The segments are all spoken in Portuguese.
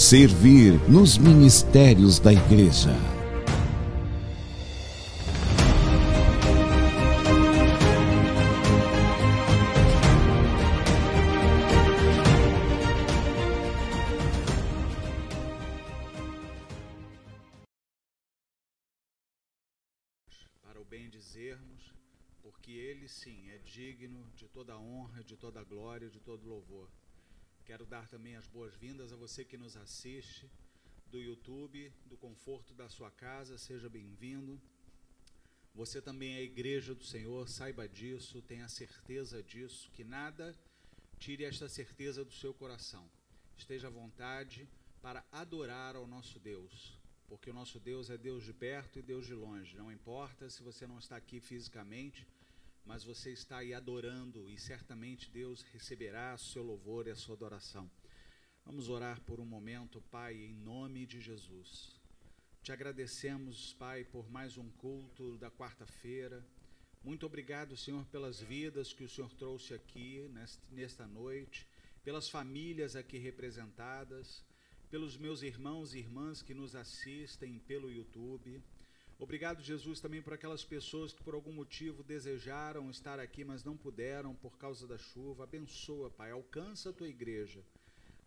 servir nos ministérios da igreja. Para o bem dizermos, porque ele sim é digno de toda honra, de toda glória, de todo louvor. Quero dar também as boas-vindas a você que nos assiste do YouTube, do conforto da sua casa, seja bem-vindo. Você também é igreja do Senhor, saiba disso, tenha certeza disso, que nada tire esta certeza do seu coração. Esteja à vontade para adorar ao nosso Deus, porque o nosso Deus é Deus de perto e Deus de longe. Não importa se você não está aqui fisicamente, mas você está aí adorando e certamente Deus receberá o seu louvor e a sua adoração. Vamos orar por um momento, Pai, em nome de Jesus. Te agradecemos, Pai, por mais um culto da quarta-feira. Muito obrigado, Senhor, pelas vidas que o Senhor trouxe aqui nesta noite, pelas famílias aqui representadas, pelos meus irmãos e irmãs que nos assistem pelo YouTube. Obrigado, Jesus, também por aquelas pessoas que por algum motivo desejaram estar aqui, mas não puderam por causa da chuva. Abençoa, Pai, alcança a tua igreja.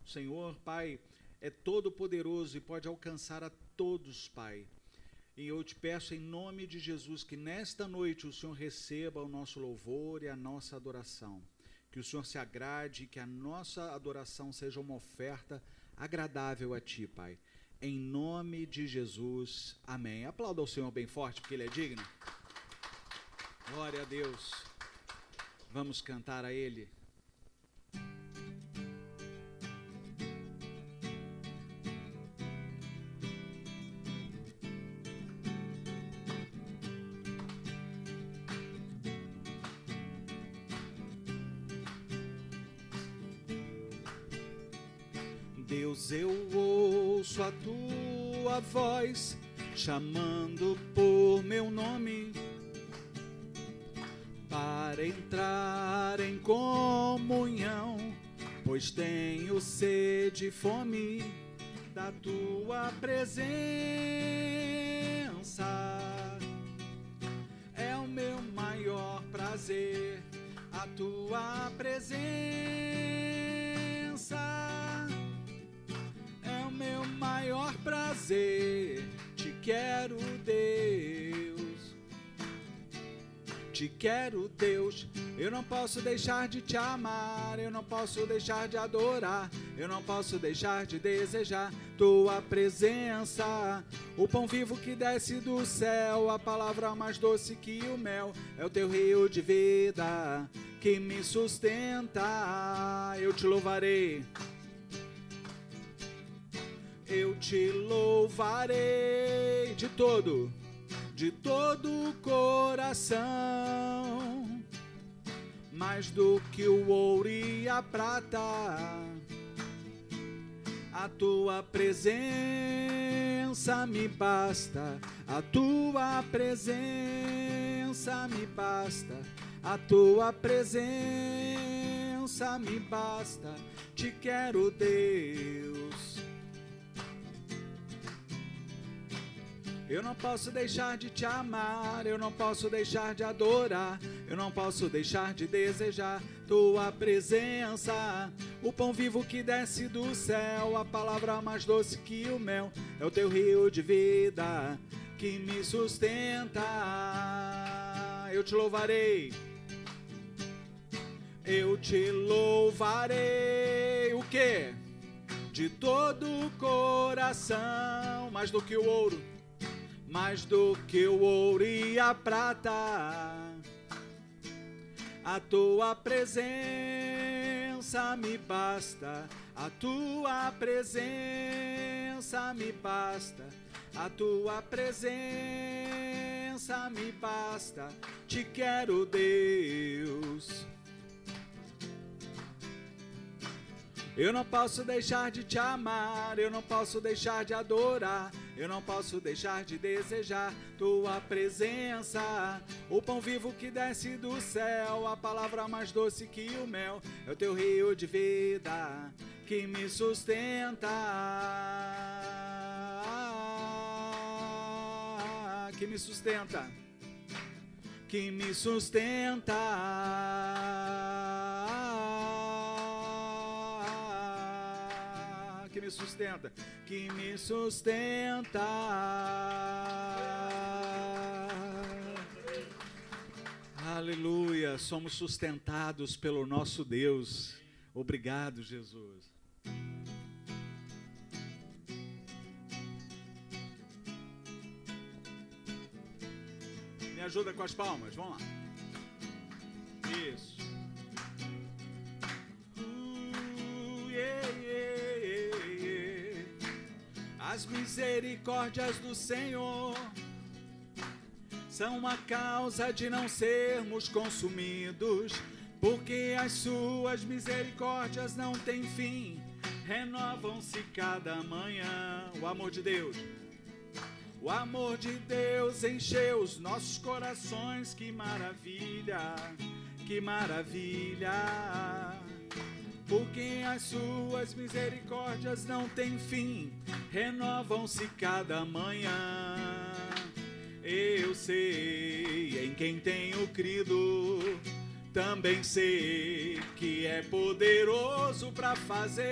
O Senhor, Pai, é todo poderoso e pode alcançar a todos, Pai. E eu te peço em nome de Jesus que nesta noite o Senhor receba o nosso louvor e a nossa adoração. Que o Senhor se agrade, que a nossa adoração seja uma oferta agradável a ti, Pai em nome de Jesus. Amém. Aplauda o Senhor bem forte, porque Ele é digno. Glória a Deus. Vamos cantar a Ele. Voz chamando por meu nome para entrar em comunhão, pois tenho sede e fome da tua presença. É o meu maior prazer, a tua presença meu maior prazer. Te quero, Deus. Te quero, Deus. Eu não posso deixar de te amar. Eu não posso deixar de adorar. Eu não posso deixar de desejar tua presença. O pão vivo que desce do céu. A palavra mais doce que o mel. É o teu rio de vida que me sustenta. Eu te louvarei eu te louvarei de todo, de todo o coração, mais do que o ouro e a prata. A tua presença me basta, a tua presença me basta, a tua presença me basta. Te quero, Deus. Eu não posso deixar de te amar, eu não posso deixar de adorar, eu não posso deixar de desejar tua presença. O pão vivo que desce do céu, a palavra mais doce que o mel, é o teu rio de vida que me sustenta. Eu te louvarei. Eu te louvarei. O que? De todo o coração, mais do que o ouro mais do que o ouro e a prata. A tua presença me basta, a tua presença me basta, a tua presença me basta. Te quero, Deus. Eu não posso deixar de te amar, eu não posso deixar de adorar, eu não posso deixar de desejar tua presença. O pão vivo que desce do céu, a palavra mais doce que o mel, é o teu rio de vida que me sustenta. Que me sustenta. Que me sustenta. Que me sustenta, que me sustenta. Aleluia, somos sustentados pelo nosso Deus. Obrigado, Jesus. Me ajuda com as palmas, vamos lá. Isso. Uh, yeah, As misericórdias do Senhor são a causa de não sermos consumidos, porque as suas misericórdias não têm fim, renovam-se cada manhã. O amor de Deus. O amor de Deus encheu os nossos corações, que maravilha, que maravilha. Porque as suas misericórdias não têm fim, renovam-se cada manhã. Eu sei em quem tenho crido, também sei que é poderoso para fazer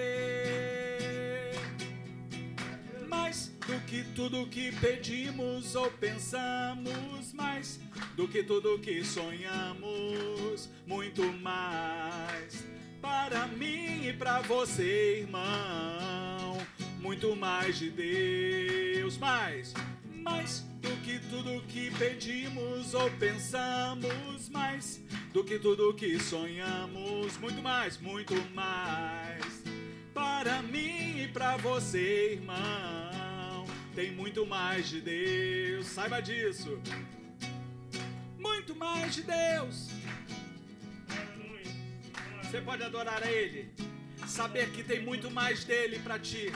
mais do que tudo que pedimos ou pensamos, mais do que tudo que sonhamos, muito mais para mim e para você, irmão, muito mais de Deus, mais, mais do que tudo que pedimos ou pensamos, mais do que tudo que sonhamos, muito mais, muito mais para mim e para você, irmão. Tem muito mais de Deus, saiba disso. Muito mais de Deus. Você pode adorar a Ele, saber que tem muito mais dele para ti.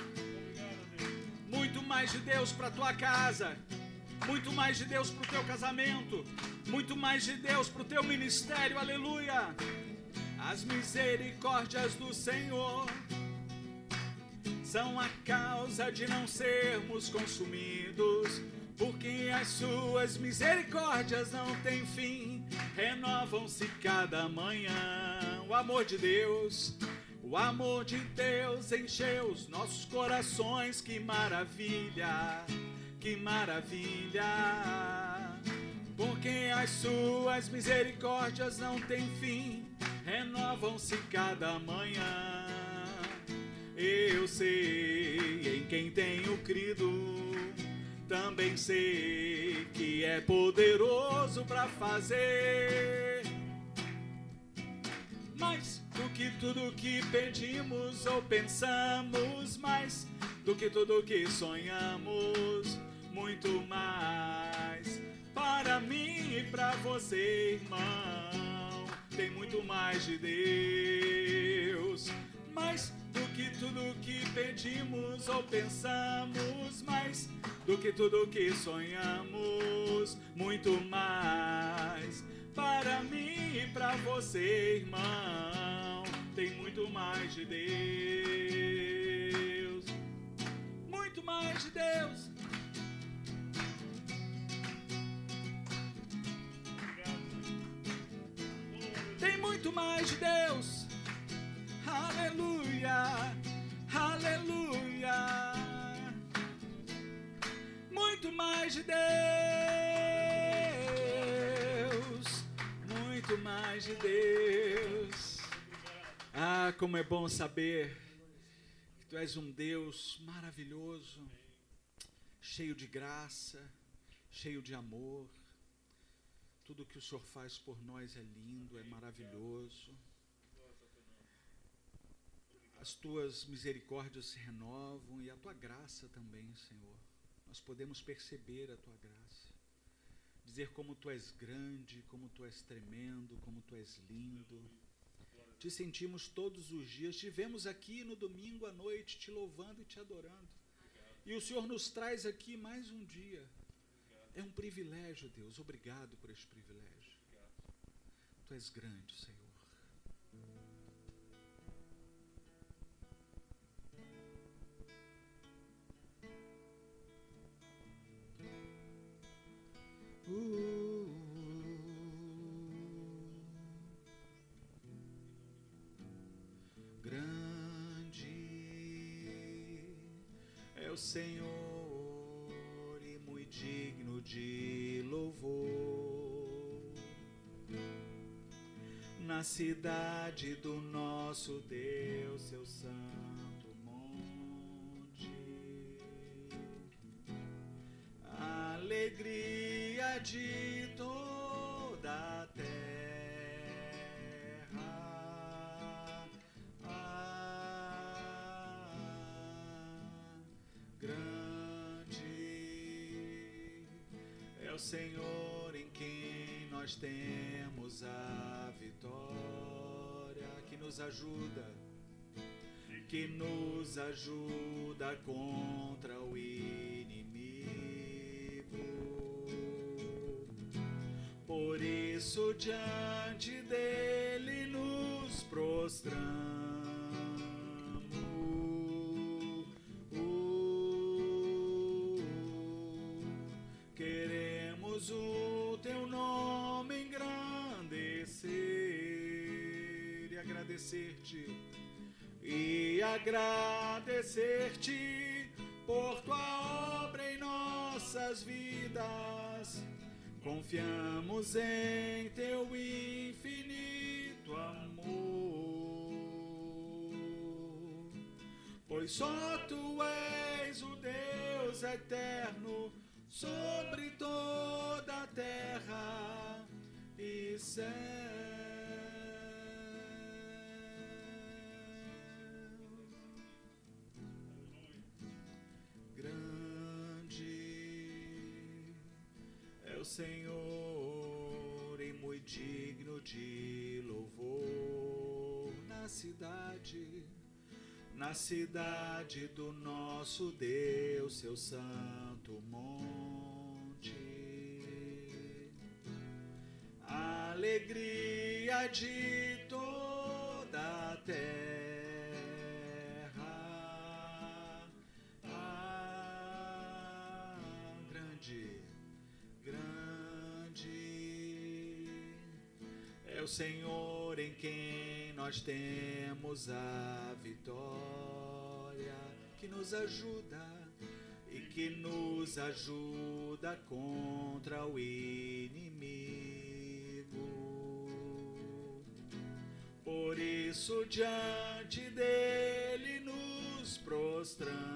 Muito mais de Deus para tua casa, muito mais de Deus para o teu casamento, muito mais de Deus para o teu ministério, aleluia. As misericórdias do Senhor são a causa de não sermos consumidos, porque as suas misericórdias não têm fim, renovam-se cada manhã. O amor de Deus, o amor de Deus encheu os nossos corações, que maravilha, que maravilha. Porque as suas misericórdias não têm fim, renovam-se cada manhã. Eu sei em quem tenho crido, também sei que é poderoso para fazer mais do que tudo que pedimos ou pensamos, mais do que tudo que sonhamos, muito mais para mim e para você, irmão. Tem muito mais de Deus, mais do que tudo que pedimos ou pensamos, mais do que tudo que sonhamos, muito mais para mim e para você, irmão. Tem muito mais de Deus, muito mais de Deus. Tem muito mais de Deus. Aleluia, aleluia. Muito mais de Deus, muito mais de Deus. Ah, como é bom saber que tu és um Deus maravilhoso, cheio de graça, cheio de amor. Tudo que o Senhor faz por nós é lindo, é maravilhoso. As tuas misericórdias se renovam e a tua graça também, Senhor. Nós podemos perceber a tua graça, dizer como tu és grande, como tu és tremendo, como tu és lindo. Te sentimos todos os dias, tivemos aqui no domingo à noite te louvando e te adorando. E o Senhor nos traz aqui mais um dia. É um privilégio, Deus. Obrigado por este privilégio. Tu és grande, Senhor. Grande é o Senhor e muito digno de louvor na cidade do nosso Deus, seu santo monte. Alegria de toda a terra. Ah, grande é o Senhor em quem nós temos a vitória que nos ajuda, que nos ajuda contra o Isso diante dele nos prostramos. Queremos o teu nome engrandecer e agradecer-te e agradecer-te por tua obra em nossas vidas. Confiamos em teu infinito amor, pois só tu és o Deus eterno sobre toda a terra e céu. Senhor e muito digno de louvor na cidade, na cidade do nosso Deus, seu santo monte. Alegria de Senhor em quem nós temos a vitória, que nos ajuda e que nos ajuda contra o inimigo. Por isso, diante dele nos prostramos.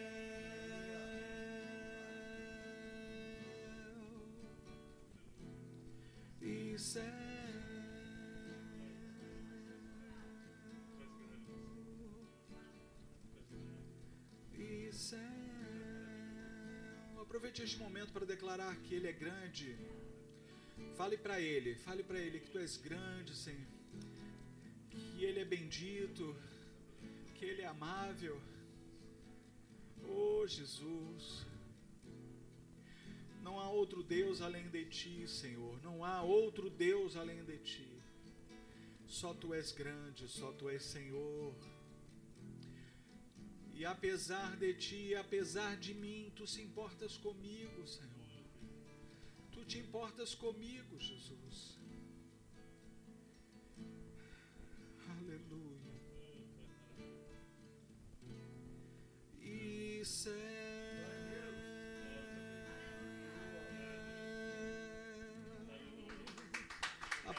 E céu. Aproveite este momento para declarar que Ele é grande. Fale para Ele, fale para Ele que Tu és grande, Senhor. Que Ele é bendito, que Ele é amável. Oh Jesus. Não há outro Deus além de ti, Senhor. Não há outro Deus além de ti. Só tu és grande, só tu és Senhor. E apesar de ti, apesar de mim, tu se importas comigo, Senhor. Tu te importas comigo, Jesus. Aleluia. E céu.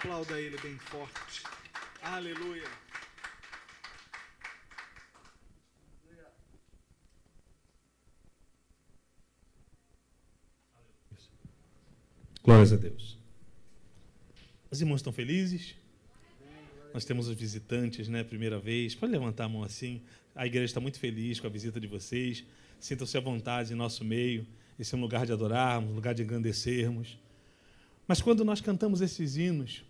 Aplauda ele bem forte. Aleluia. Glórias a Deus. Os irmãos estão felizes? Nós temos os visitantes, né? Primeira vez. Pode levantar a mão assim. A igreja está muito feliz com a visita de vocês. Sintam-se à vontade em nosso meio. Esse é um lugar de adorarmos, um lugar de engrandecermos. Mas quando nós cantamos esses hinos,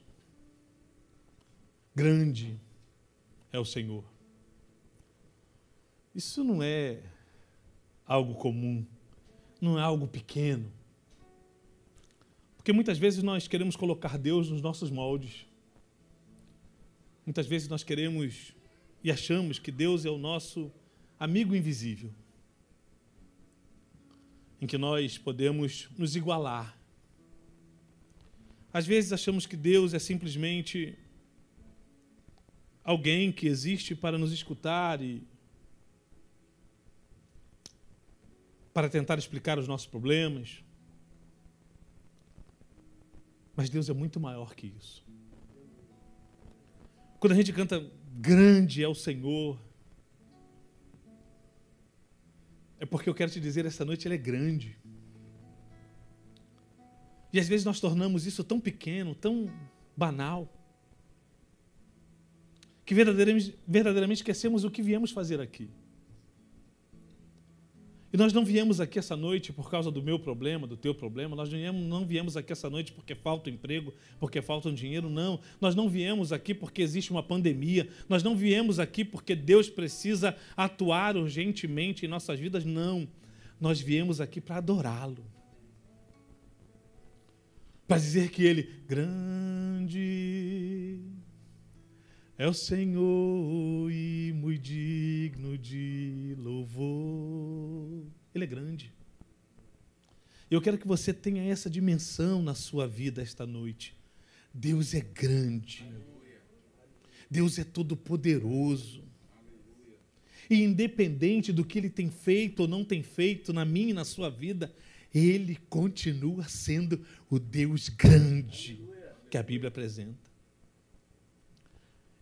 grande é o Senhor. Isso não é algo comum, não é algo pequeno. Porque muitas vezes nós queremos colocar Deus nos nossos moldes. Muitas vezes nós queremos e achamos que Deus é o nosso amigo invisível, em que nós podemos nos igualar. Às vezes achamos que Deus é simplesmente alguém que existe para nos escutar e para tentar explicar os nossos problemas. Mas Deus é muito maior que isso. Quando a gente canta grande é o Senhor, é porque eu quero te dizer essa noite ele é grande. E às vezes nós tornamos isso tão pequeno, tão banal que verdadeiramente, verdadeiramente esquecemos o que viemos fazer aqui. E nós não viemos aqui essa noite por causa do meu problema, do teu problema, nós não viemos, aqui essa noite porque falta emprego, porque falta um dinheiro, não. Nós não viemos aqui porque existe uma pandemia, nós não viemos aqui porque Deus precisa atuar urgentemente em nossas vidas, não. Nós viemos aqui para adorá-lo. Para dizer que Ele, grande é o Senhor e muito digno de louvor. Ele é grande. Eu quero que você tenha essa dimensão na sua vida esta noite. Deus é grande. Deus é todo-poderoso. E independente do que ele tem feito ou não tem feito na minha e na sua vida, ele continua sendo o Deus grande que a Bíblia apresenta.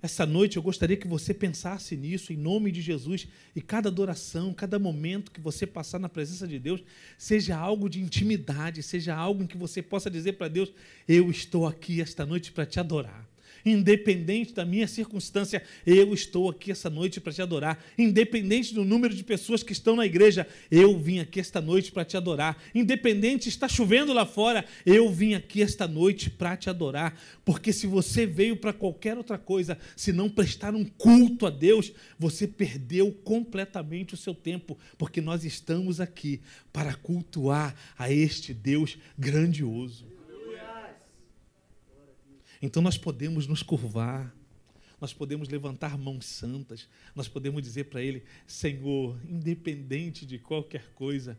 Essa noite eu gostaria que você pensasse nisso, em nome de Jesus, e cada adoração, cada momento que você passar na presença de Deus, seja algo de intimidade, seja algo em que você possa dizer para Deus: Eu estou aqui esta noite para te adorar. Independente da minha circunstância, eu estou aqui essa noite para te adorar. Independente do número de pessoas que estão na igreja, eu vim aqui esta noite para te adorar. Independente está chovendo lá fora, eu vim aqui esta noite para te adorar. Porque se você veio para qualquer outra coisa, se não prestar um culto a Deus, você perdeu completamente o seu tempo, porque nós estamos aqui para cultuar a este Deus grandioso. Então nós podemos nos curvar, nós podemos levantar mãos santas, nós podemos dizer para Ele: Senhor, independente de qualquer coisa,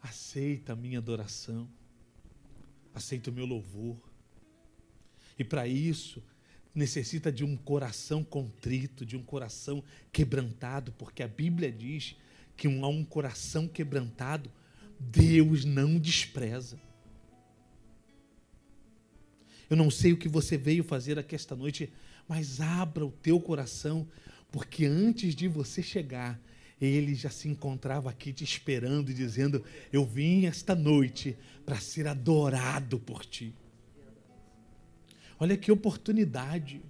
aceita a minha adoração, aceita o meu louvor. E para isso, necessita de um coração contrito, de um coração quebrantado, porque a Bíblia diz que a um coração quebrantado, Deus não despreza. Eu não sei o que você veio fazer aqui esta noite, mas abra o teu coração, porque antes de você chegar, ele já se encontrava aqui te esperando e dizendo: Eu vim esta noite para ser adorado por ti. Olha que oportunidade.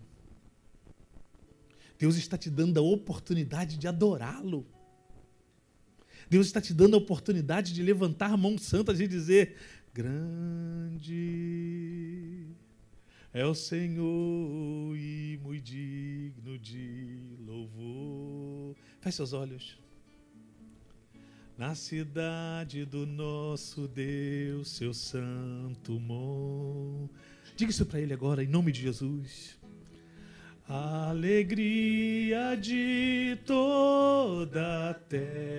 Deus está te dando a oportunidade de adorá-lo. Deus está te dando a oportunidade de levantar a mão santa e dizer: Grande é o Senhor e muito digno de louvor. Feche seus olhos. Na cidade do nosso Deus, seu santo monte. Diga isso para ele agora, em nome de Jesus. Alegria de toda a terra.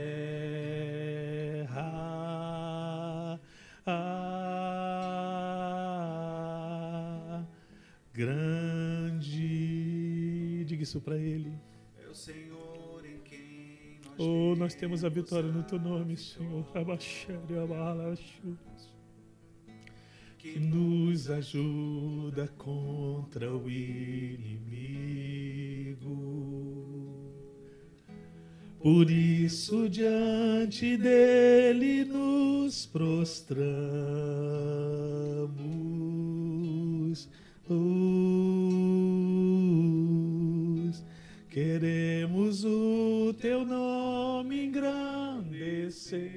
Grande. Diga isso para ele. É o Senhor em quem nós Oh, nós temos a vitória no teu nome, Senhor. Que nos ajuda contra o inimigo. Por isso, diante dele nos prostramos. Os Queremos o teu nome engrandecer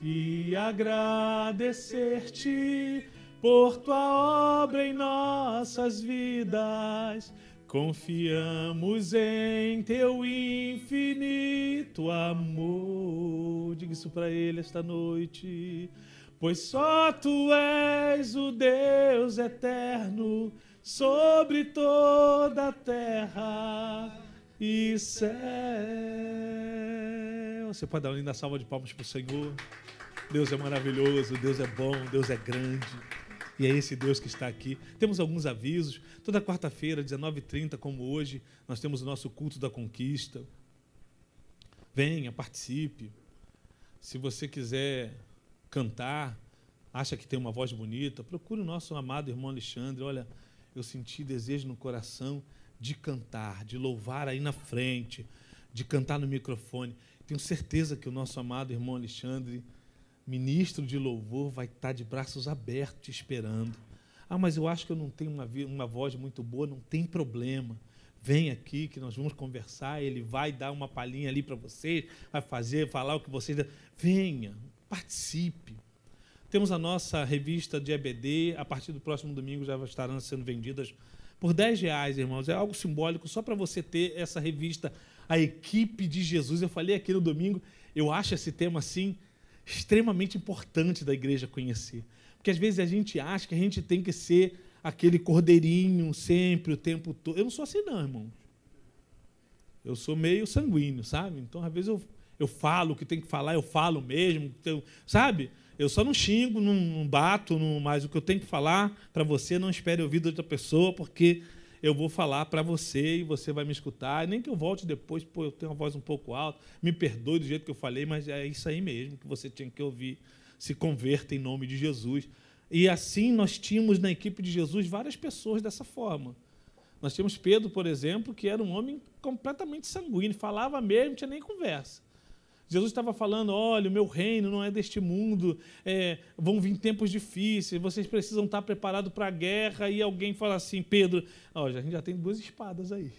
e agradecer-te por tua obra em nossas vidas. Confiamos em teu infinito amor. Diga isso para ele esta noite. Pois só tu és o Deus eterno sobre toda a terra e céu. Você pode dar uma linda salva de palmas para o Senhor. Deus é maravilhoso, Deus é bom, Deus é grande. E é esse Deus que está aqui. Temos alguns avisos. Toda quarta-feira, 19h30, como hoje, nós temos o nosso culto da conquista. Venha, participe. Se você quiser cantar, acha que tem uma voz bonita, procure o nosso amado irmão Alexandre. Olha, eu senti desejo no coração de cantar, de louvar aí na frente, de cantar no microfone. Tenho certeza que o nosso amado irmão Alexandre, ministro de louvor, vai estar de braços abertos te esperando. Ah, mas eu acho que eu não tenho uma, uma voz muito boa, não tem problema. Vem aqui que nós vamos conversar, ele vai dar uma palhinha ali para vocês, vai fazer, falar o que vocês. Venha, participe. Temos a nossa revista de EBD, a partir do próximo domingo já estarão sendo vendidas por 10 reais, irmãos. É algo simbólico só para você ter essa revista, a equipe de Jesus. Eu falei aqui no domingo, eu acho esse tema assim extremamente importante da igreja conhecer. Porque às vezes a gente acha que a gente tem que ser aquele cordeirinho sempre, o tempo todo. Eu não sou assim, não, irmãos. Eu sou meio sanguíneo, sabe? Então, às vezes, eu, eu falo o que tem que falar, eu falo mesmo, sabe? Eu só não xingo, não, não bato, não, mas o que eu tenho que falar para você, não espere ouvir de outra pessoa, porque eu vou falar para você e você vai me escutar. Nem que eu volte depois, pô, eu tenho uma voz um pouco alta, me perdoe do jeito que eu falei, mas é isso aí mesmo que você tinha que ouvir. Se converta em nome de Jesus. E assim nós tínhamos na equipe de Jesus várias pessoas dessa forma. Nós tínhamos Pedro, por exemplo, que era um homem completamente sanguíneo, falava mesmo, não tinha nem conversa. Jesus estava falando: olha, o meu reino não é deste mundo, é, vão vir tempos difíceis, vocês precisam estar preparados para a guerra. E alguém fala assim: Pedro, ó, a gente já tem duas espadas aí.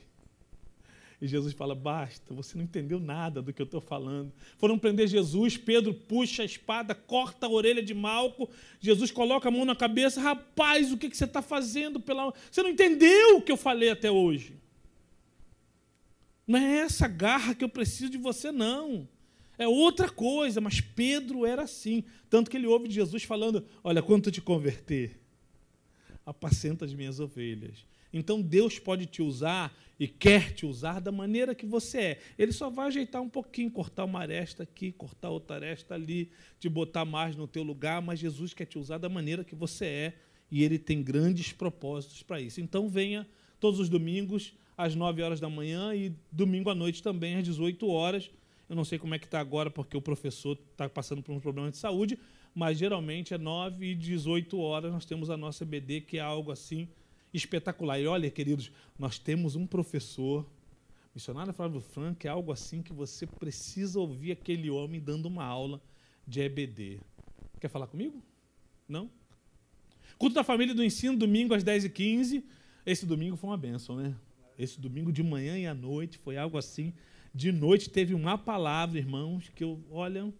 E Jesus fala: basta, você não entendeu nada do que eu estou falando. Foram prender Jesus, Pedro puxa a espada, corta a orelha de Malco, Jesus coloca a mão na cabeça: rapaz, o que, que você está fazendo? Pela... Você não entendeu o que eu falei até hoje. Não é essa garra que eu preciso de você, não. É outra coisa, mas Pedro era assim. Tanto que ele ouve Jesus falando: Olha, quando tu te converter, apacenta as minhas ovelhas. Então Deus pode te usar e quer te usar da maneira que você é. Ele só vai ajeitar um pouquinho, cortar uma aresta aqui, cortar outra aresta ali, te botar mais no teu lugar, mas Jesus quer te usar da maneira que você é e ele tem grandes propósitos para isso. Então venha todos os domingos às 9 horas da manhã e domingo à noite também às 18 horas. Eu não sei como é que está agora, porque o professor está passando por um problema de saúde, mas geralmente é 9 e 18 horas nós temos a nossa EBD, que é algo assim espetacular. E olha, queridos, nós temos um professor, missionário Flávio Franco, é algo assim que você precisa ouvir aquele homem dando uma aula de EBD. Quer falar comigo? Não? Culto da família do ensino, domingo às 10h15. Esse domingo foi uma benção, né? Esse domingo de manhã e à noite foi algo assim. De noite teve uma palavra, irmãos, que eu, olha,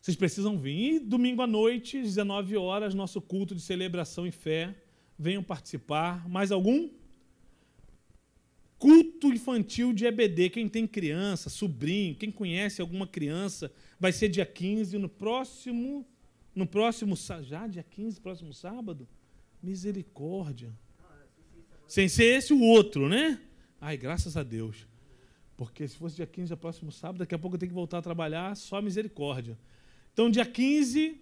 vocês precisam vir. E domingo à noite, 19 horas, nosso culto de celebração e fé. Venham participar. Mais algum? Culto infantil de EBD. Quem tem criança, sobrinho, quem conhece alguma criança, vai ser dia 15 no próximo no próximo já dia 15, próximo sábado. Misericórdia. Sem ser esse o outro, né? Ai, graças a Deus. Porque se fosse dia 15, é próximo sábado, daqui a pouco eu tenho que voltar a trabalhar, só misericórdia. Então, dia 15,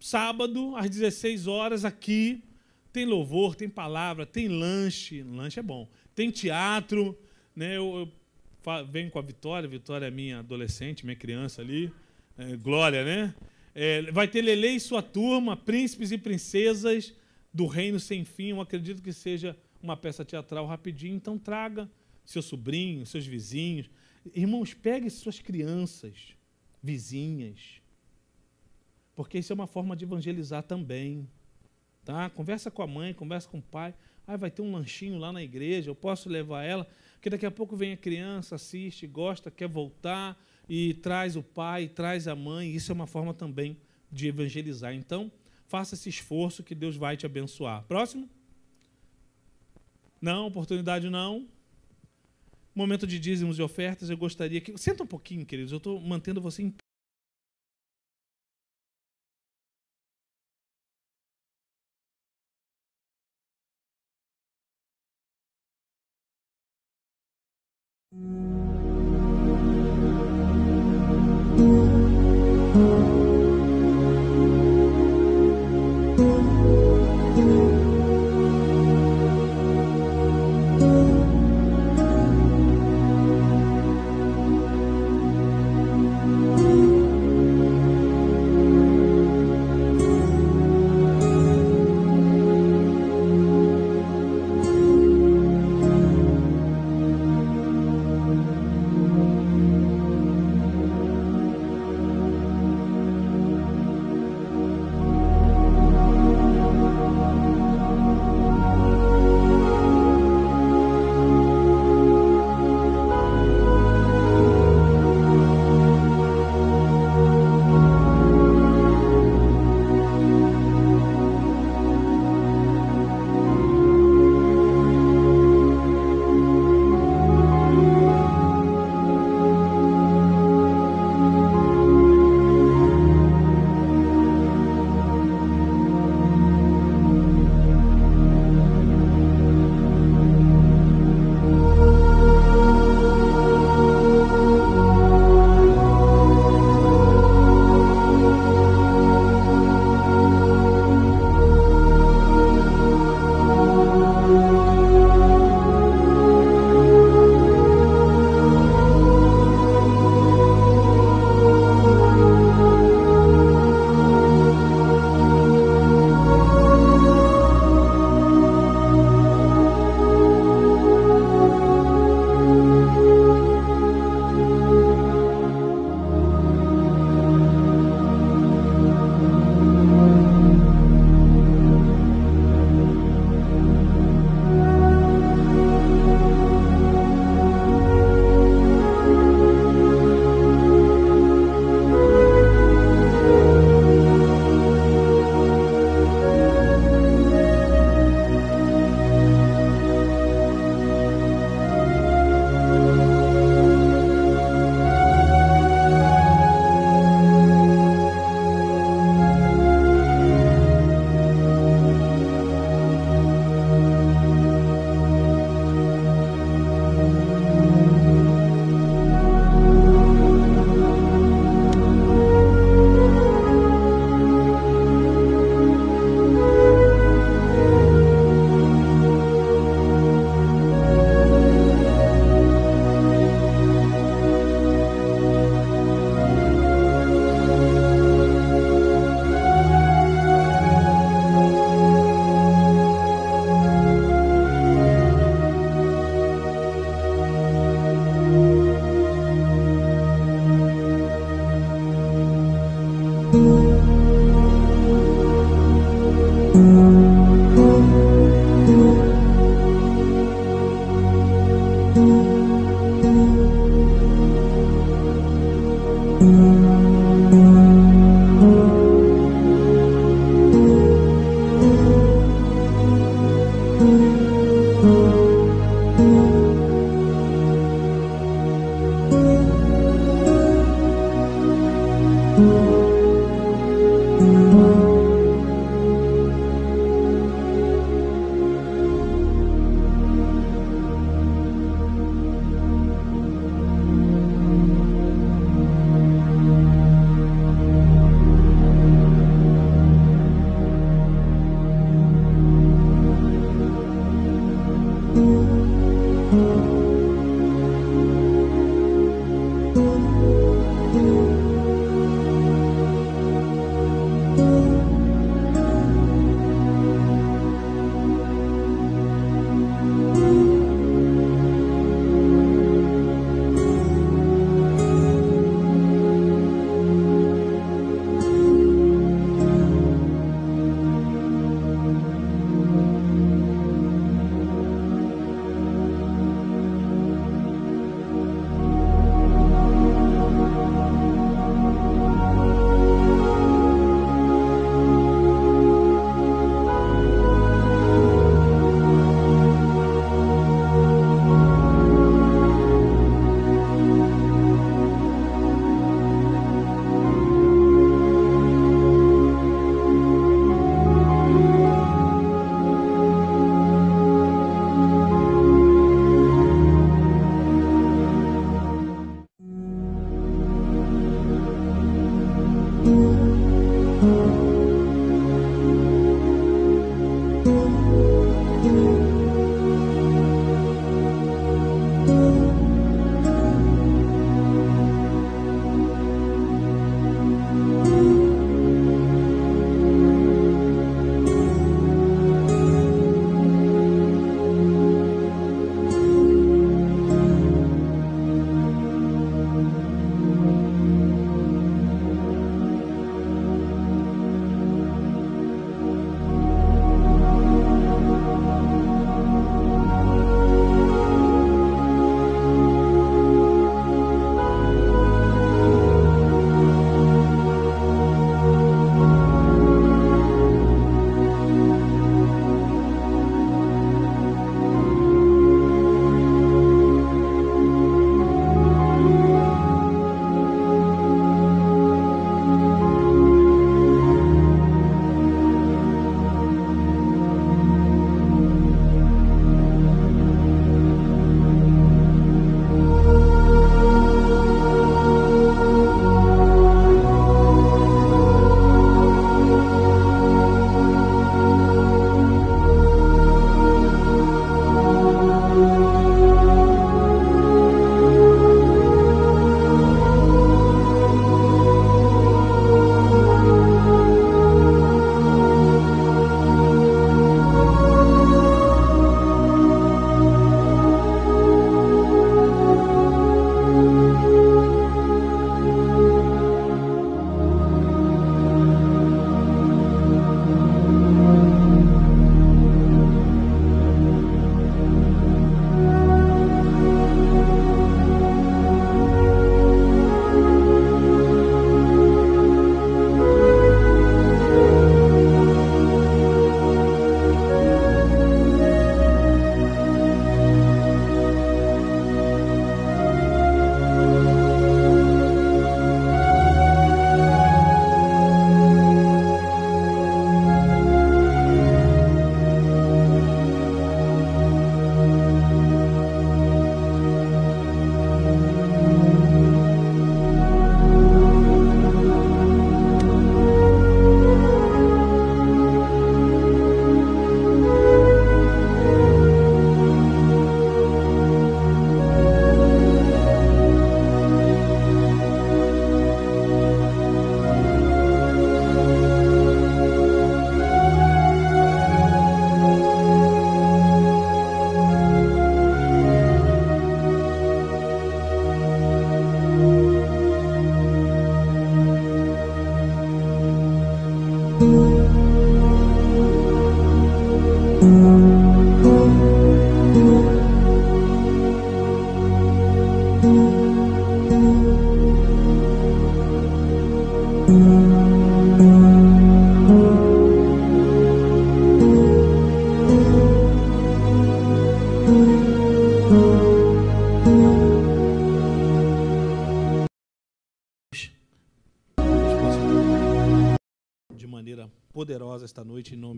sábado, às 16 horas, aqui, tem louvor, tem palavra, tem lanche. Lanche é bom. Tem teatro. Né? Eu, eu venho com a Vitória, Vitória é minha adolescente, minha criança ali. É, Glória, né? É, vai ter Lele e sua turma, príncipes e princesas do reino sem fim. Eu acredito que seja uma peça teatral rapidinho, então traga seu sobrinho, seus vizinhos. Irmãos, pegue suas crianças, vizinhas, porque isso é uma forma de evangelizar também. Tá? Conversa com a mãe, conversa com o pai. Ah, vai ter um lanchinho lá na igreja, eu posso levar ela, porque daqui a pouco vem a criança, assiste, gosta, quer voltar e traz o pai, traz a mãe. Isso é uma forma também de evangelizar. Então, faça esse esforço que Deus vai te abençoar. Próximo? Não, oportunidade não. Momento de dízimos e ofertas, eu gostaria que. Senta um pouquinho, queridos, eu estou mantendo você em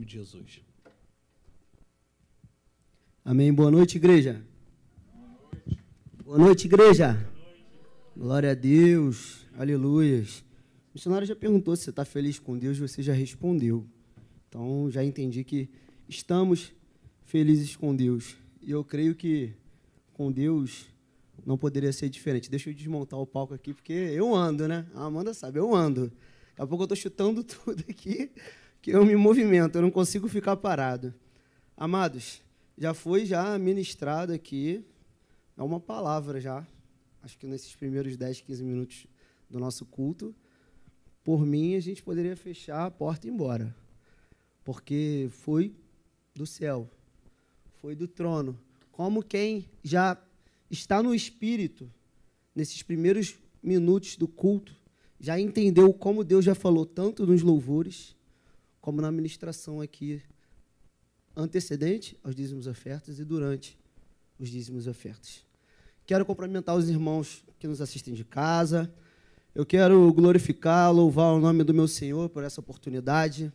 de Jesus. Amém. Boa noite, igreja. Boa noite, igreja. Glória a Deus. Aleluias. O missionário já perguntou se você está feliz com Deus, você já respondeu. Então, já entendi que estamos felizes com Deus. E eu creio que com Deus não poderia ser diferente. Deixa eu desmontar o palco aqui, porque eu ando, né? A Amanda sabe, eu ando. Daqui a pouco eu estou chutando tudo aqui, que eu me movimento, eu não consigo ficar parado. Amados, já foi já ministrado aqui, é uma palavra já, acho que nesses primeiros 10, 15 minutos do nosso culto. Por mim, a gente poderia fechar a porta e ir embora, porque foi do céu, foi do trono. Como quem já está no espírito, nesses primeiros minutos do culto, já entendeu como Deus já falou tanto nos louvores, como na ministração aqui antecedente aos dízimos ofertas e durante os dízimos ofertas. Quero cumprimentar os irmãos que nos assistem de casa. Eu quero glorificar, louvar o nome do meu Senhor por essa oportunidade.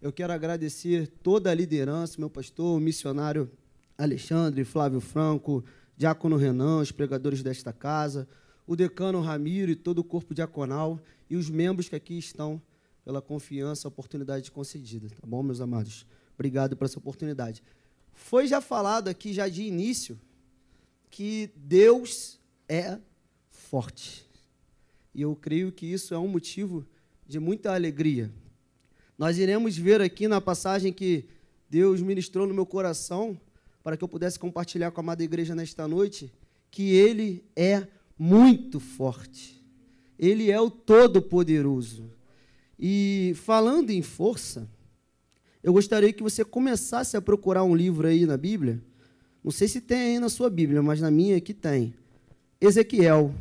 Eu quero agradecer toda a liderança, meu pastor, o missionário Alexandre, Flávio Franco, Diácono Renan, os pregadores desta casa, o decano Ramiro e todo o corpo diaconal e os membros que aqui estão pela confiança, a oportunidade concedida. Tá bom, meus amados? Obrigado por essa oportunidade. Foi já falado aqui, já de início, que Deus é forte. E eu creio que isso é um motivo de muita alegria. Nós iremos ver aqui na passagem que Deus ministrou no meu coração, para que eu pudesse compartilhar com a amada igreja nesta noite, que Ele é muito forte. Ele é o Todo-Poderoso. E falando em força, eu gostaria que você começasse a procurar um livro aí na Bíblia. Não sei se tem aí na sua Bíblia, mas na minha aqui tem. Ezequiel.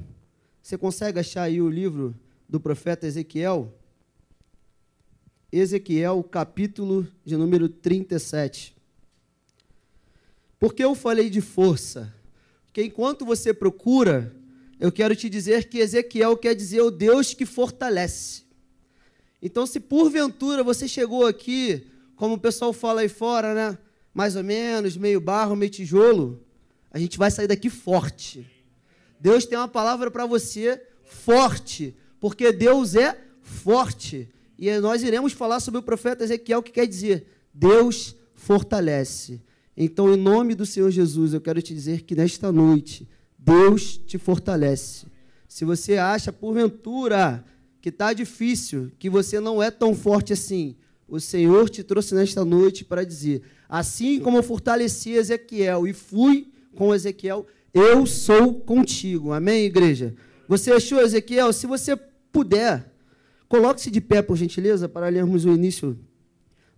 Você consegue achar aí o livro do profeta Ezequiel? Ezequiel, capítulo de número 37. Por que eu falei de força? Porque enquanto você procura, eu quero te dizer que Ezequiel quer dizer o Deus que fortalece. Então, se porventura você chegou aqui, como o pessoal fala aí fora, né? Mais ou menos, meio barro, meio tijolo, a gente vai sair daqui forte. Deus tem uma palavra para você forte, porque Deus é forte. E nós iremos falar sobre o profeta Ezequiel, que quer dizer Deus fortalece. Então, em nome do Senhor Jesus, eu quero te dizer que nesta noite, Deus te fortalece. Se você acha, porventura, que está difícil, que você não é tão forte assim, o Senhor te trouxe nesta noite para dizer: assim como eu fortaleci Ezequiel e fui com Ezequiel, eu sou contigo. Amém, igreja? Você achou, Ezequiel? Se você puder, coloque-se de pé, por gentileza, para lermos o início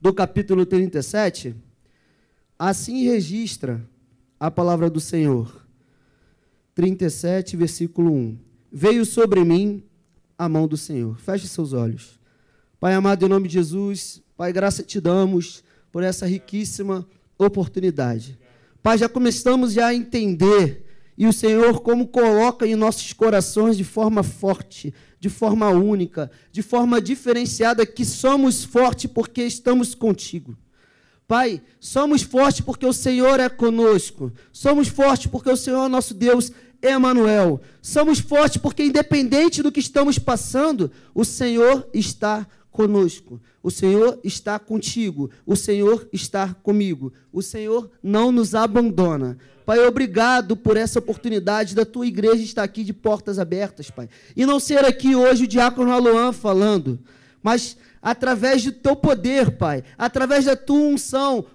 do capítulo 37. Assim registra a palavra do Senhor. 37, versículo 1. Veio sobre mim a mão do Senhor. Feche seus olhos. Pai amado, em nome de Jesus, Pai, graça te damos por essa riquíssima oportunidade. Pai, já começamos já a entender e o Senhor como coloca em nossos corações de forma forte, de forma única, de forma diferenciada que somos fortes porque estamos contigo. Pai, somos fortes porque o Senhor é conosco. Somos fortes porque o Senhor, nosso Deus, é Emanuel. Somos fortes porque independente do que estamos passando, o Senhor está conosco. O Senhor está contigo. O Senhor está comigo. O Senhor não nos abandona. Pai, obrigado por essa oportunidade da tua igreja estar aqui de portas abertas, Pai. E não ser aqui hoje o diácono Aloan falando, mas através do teu poder, Pai, através da tua unção,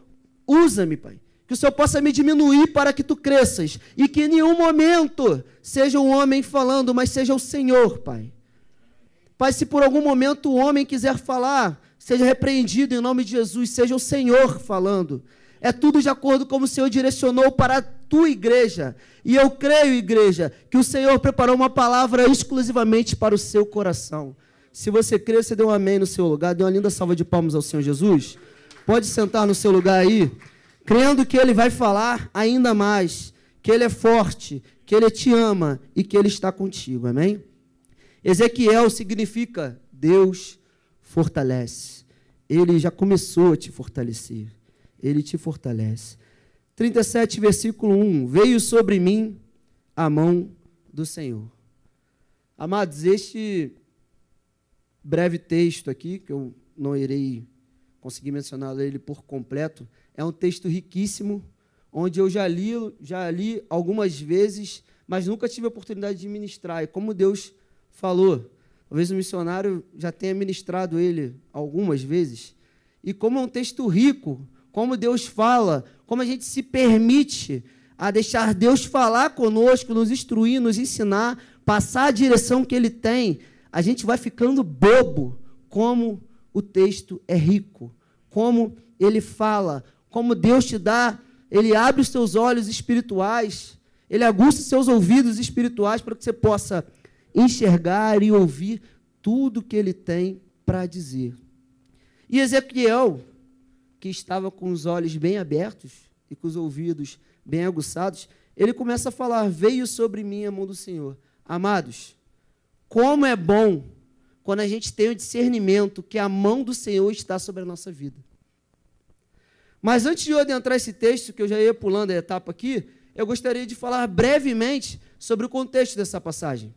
usa-me, Pai. Que o Senhor possa me diminuir para que tu cresças e que em nenhum momento seja um homem falando, mas seja o Senhor, Pai. Pai, se por algum momento o homem quiser falar, seja repreendido em nome de Jesus, seja o Senhor falando. É tudo de acordo com o Senhor direcionou para a tua igreja. E eu creio, igreja, que o Senhor preparou uma palavra exclusivamente para o seu coração. Se você crê, você dê um amém no seu lugar. Dê uma linda salva de palmas ao Senhor Jesus. Pode sentar no seu lugar aí, crendo que Ele vai falar ainda mais, que Ele é forte, que Ele te ama e que Ele está contigo. Amém? Ezequiel significa Deus fortalece. Ele já começou a te fortalecer. Ele te fortalece. 37, versículo 1: Veio sobre mim a mão do Senhor. Amados, este breve texto aqui, que eu não irei conseguir mencionar ele por completo, é um texto riquíssimo, onde eu já li, já li algumas vezes, mas nunca tive a oportunidade de ministrar. E como Deus falou, talvez o missionário já tenha ministrado ele algumas vezes. E como é um texto rico, como Deus fala, como a gente se permite a deixar Deus falar conosco, nos instruir, nos ensinar, passar a direção que Ele tem, a gente vai ficando bobo como o texto é rico, como ele fala, como Deus te dá, ele abre os seus olhos espirituais, ele aguça os seus ouvidos espirituais para que você possa enxergar e ouvir tudo que ele tem para dizer. E Ezequiel, que estava com os olhos bem abertos e com os ouvidos bem aguçados, ele começa a falar: Veio sobre mim a mão do Senhor. Amados, como é bom quando a gente tem o discernimento que a mão do Senhor está sobre a nossa vida. Mas antes de eu adentrar esse texto, que eu já ia pulando a etapa aqui, eu gostaria de falar brevemente sobre o contexto dessa passagem.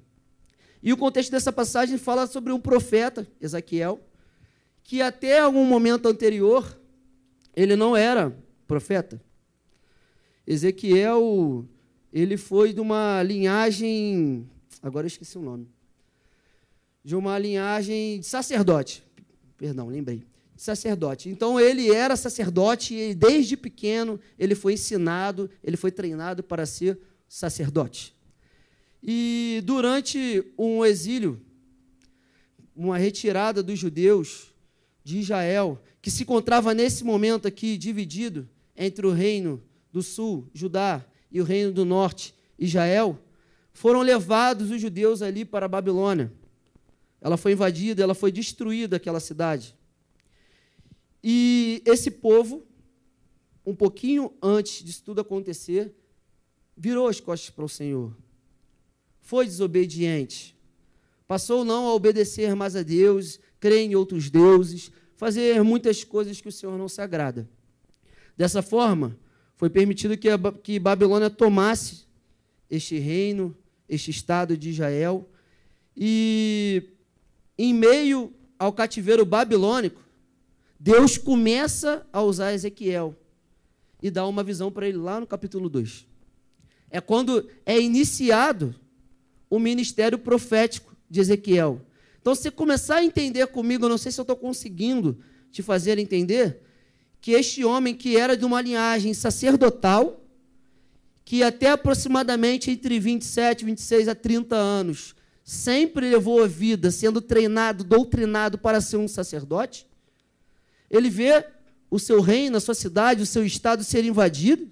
E o contexto dessa passagem fala sobre um profeta, Ezequiel, que até algum momento anterior ele não era profeta. Ezequiel, ele foi de uma linhagem, agora eu esqueci o nome de uma linhagem de sacerdote. Perdão, lembrei. Sacerdote. Então ele era sacerdote e desde pequeno ele foi ensinado, ele foi treinado para ser sacerdote. E durante um exílio, uma retirada dos judeus de Israel, que se encontrava nesse momento aqui dividido entre o reino do sul, Judá, e o reino do norte, Israel, foram levados os judeus ali para a Babilônia ela foi invadida, ela foi destruída, aquela cidade. E esse povo, um pouquinho antes disso tudo acontecer, virou as costas para o Senhor. Foi desobediente. Passou não a obedecer mais a Deus, crer em outros deuses, fazer muitas coisas que o Senhor não se agrada. Dessa forma, foi permitido que, a, que Babilônia tomasse este reino, este estado de Israel, e em meio ao cativeiro babilônico, Deus começa a usar Ezequiel e dá uma visão para ele lá no capítulo 2. É quando é iniciado o ministério profético de Ezequiel. Então, se você começar a entender comigo, eu não sei se eu estou conseguindo te fazer entender, que este homem que era de uma linhagem sacerdotal, que até aproximadamente entre 27, 26 a 30 anos sempre levou a vida sendo treinado, doutrinado para ser um sacerdote. Ele vê o seu reino, a sua cidade, o seu estado ser invadido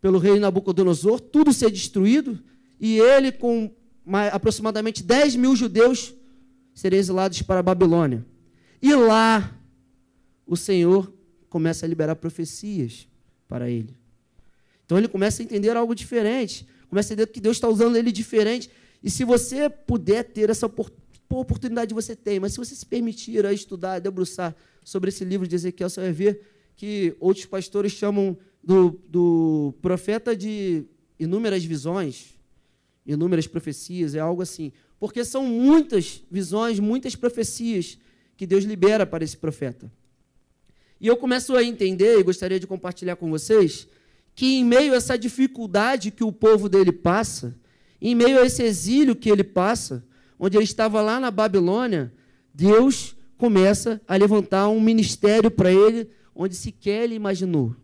pelo rei Nabucodonosor, tudo ser destruído, e ele, com aproximadamente 10 mil judeus, serem exilados para a Babilônia. E lá, o Senhor começa a liberar profecias para ele. Então ele começa a entender algo diferente, começa a entender que Deus está usando ele diferente. E se você puder ter essa oportunidade, você tem, mas se você se permitir a estudar, a debruçar sobre esse livro de Ezequiel, você vai ver que outros pastores chamam do, do profeta de inúmeras visões, inúmeras profecias, é algo assim. Porque são muitas visões, muitas profecias que Deus libera para esse profeta. E eu começo a entender, e gostaria de compartilhar com vocês, que em meio a essa dificuldade que o povo dele passa, em meio a esse exílio que ele passa, onde ele estava lá na Babilônia, Deus começa a levantar um ministério para ele onde sequer ele imaginou.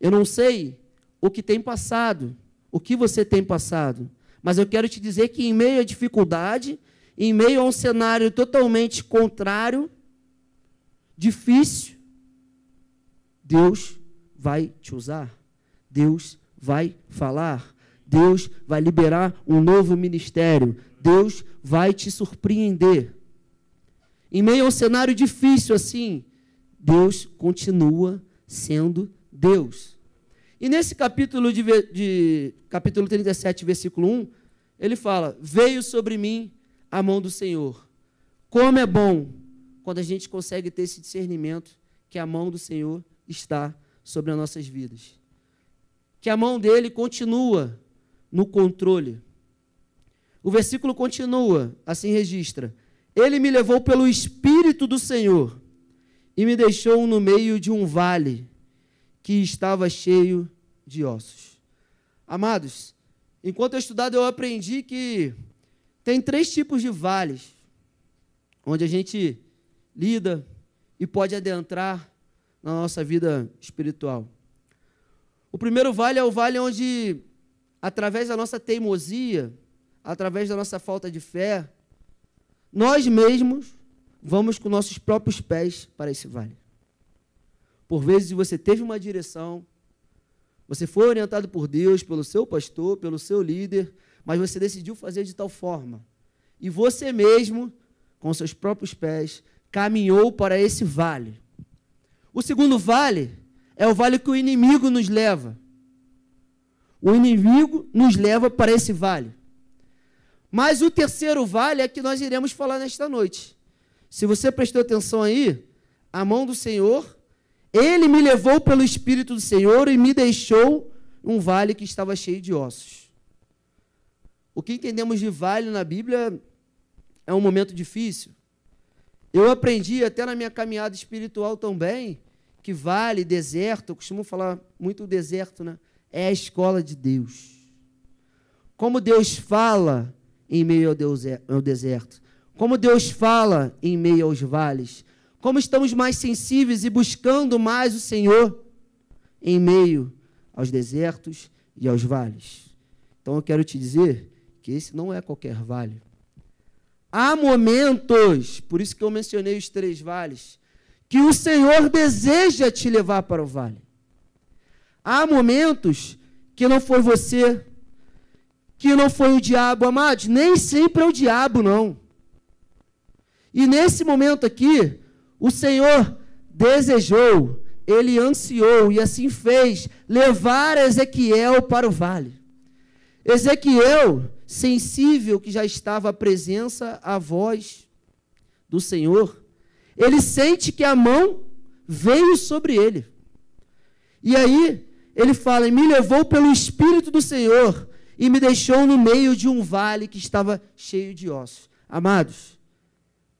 Eu não sei o que tem passado, o que você tem passado, mas eu quero te dizer que em meio à dificuldade, em meio a um cenário totalmente contrário, difícil, Deus vai te usar. Deus vai falar. Deus vai liberar um novo ministério. Deus vai te surpreender. Em meio a um cenário difícil assim, Deus continua sendo Deus. E nesse capítulo, de, de, capítulo 37, versículo 1, ele fala: Veio sobre mim a mão do Senhor. Como é bom quando a gente consegue ter esse discernimento que a mão do Senhor está sobre as nossas vidas. Que a mão dele continua no controle. O versículo continua, assim registra: Ele me levou pelo Espírito do Senhor e me deixou no meio de um vale que estava cheio de ossos. Amados, enquanto eu estudava, eu aprendi que tem três tipos de vales onde a gente lida e pode adentrar na nossa vida espiritual. O primeiro vale é o vale onde, através da nossa teimosia, através da nossa falta de fé, nós mesmos vamos com nossos próprios pés para esse vale. Por vezes você teve uma direção, você foi orientado por Deus, pelo seu pastor, pelo seu líder, mas você decidiu fazer de tal forma. E você mesmo, com seus próprios pés, caminhou para esse vale. O segundo vale é o vale que o inimigo nos leva. O inimigo nos leva para esse vale. Mas o terceiro vale é que nós iremos falar nesta noite. Se você prestou atenção aí, a mão do Senhor, ele me levou pelo Espírito do Senhor e me deixou um vale que estava cheio de ossos. O que entendemos de vale na Bíblia é um momento difícil. Eu aprendi até na minha caminhada espiritual também que vale, deserto, eu costumo falar muito deserto, né? É a escola de Deus. Como Deus fala em meio ao deserto. Como Deus fala em meio aos vales. Como estamos mais sensíveis e buscando mais o Senhor em meio aos desertos e aos vales. Então eu quero te dizer que esse não é qualquer vale. Há momentos, por isso que eu mencionei os três vales, que o Senhor deseja te levar para o vale. Há momentos que não foi você, que não foi o diabo, amados, nem sempre é o diabo, não. E nesse momento aqui, o Senhor desejou, ele ansiou e assim fez, levar Ezequiel para o vale. Ezequiel, sensível que já estava à presença, à voz do Senhor, ele sente que a mão veio sobre ele. E aí, ele fala: Me levou pelo Espírito do Senhor e me deixou no meio de um vale que estava cheio de ossos. Amados,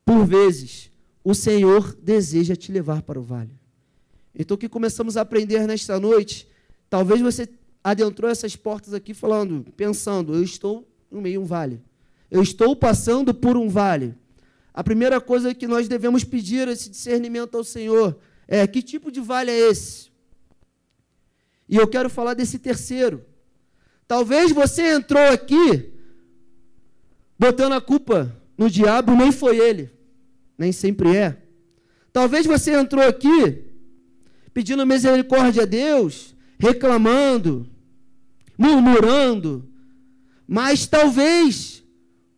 por vezes, o Senhor deseja te levar para o vale. Então, o que começamos a aprender nesta noite, talvez você adentrou essas portas aqui falando, pensando, eu estou no meio de um vale. Eu estou passando por um vale. A primeira coisa que nós devemos pedir esse discernimento ao Senhor é: que tipo de vale é esse? E eu quero falar desse terceiro. Talvez você entrou aqui botando a culpa no diabo, nem foi ele, nem sempre é. Talvez você entrou aqui pedindo misericórdia a Deus, reclamando, murmurando, mas talvez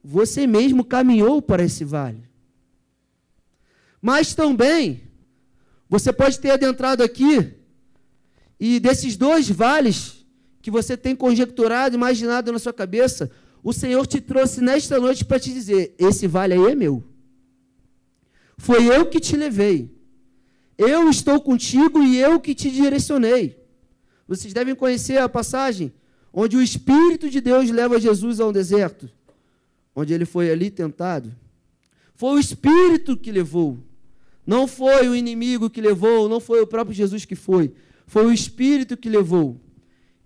você mesmo caminhou para esse vale. Mas também, você pode ter adentrado aqui, e desses dois vales que você tem conjecturado, imaginado na sua cabeça, o Senhor te trouxe nesta noite para te dizer: esse vale aí é meu. Foi eu que te levei. Eu estou contigo e eu que te direcionei. Vocês devem conhecer a passagem onde o Espírito de Deus leva Jesus a um deserto, onde ele foi ali tentado. Foi o Espírito que levou. Não foi o inimigo que levou, não foi o próprio Jesus que foi. Foi o Espírito que levou.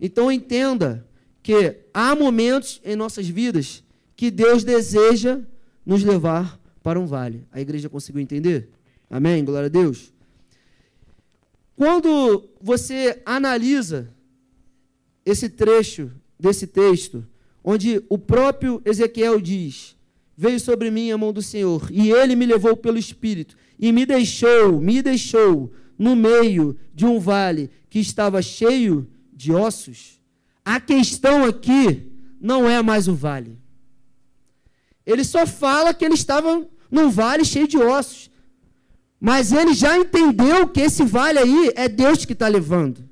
Então entenda que há momentos em nossas vidas que Deus deseja nos levar para um vale. A igreja conseguiu entender? Amém? Glória a Deus. Quando você analisa esse trecho desse texto, onde o próprio Ezequiel diz: Veio sobre mim a mão do Senhor, e ele me levou pelo Espírito, e me deixou, me deixou no meio de um vale que estava cheio de ossos, a questão aqui não é mais o vale. Ele só fala que ele estava num vale cheio de ossos. Mas ele já entendeu que esse vale aí é Deus que está levando.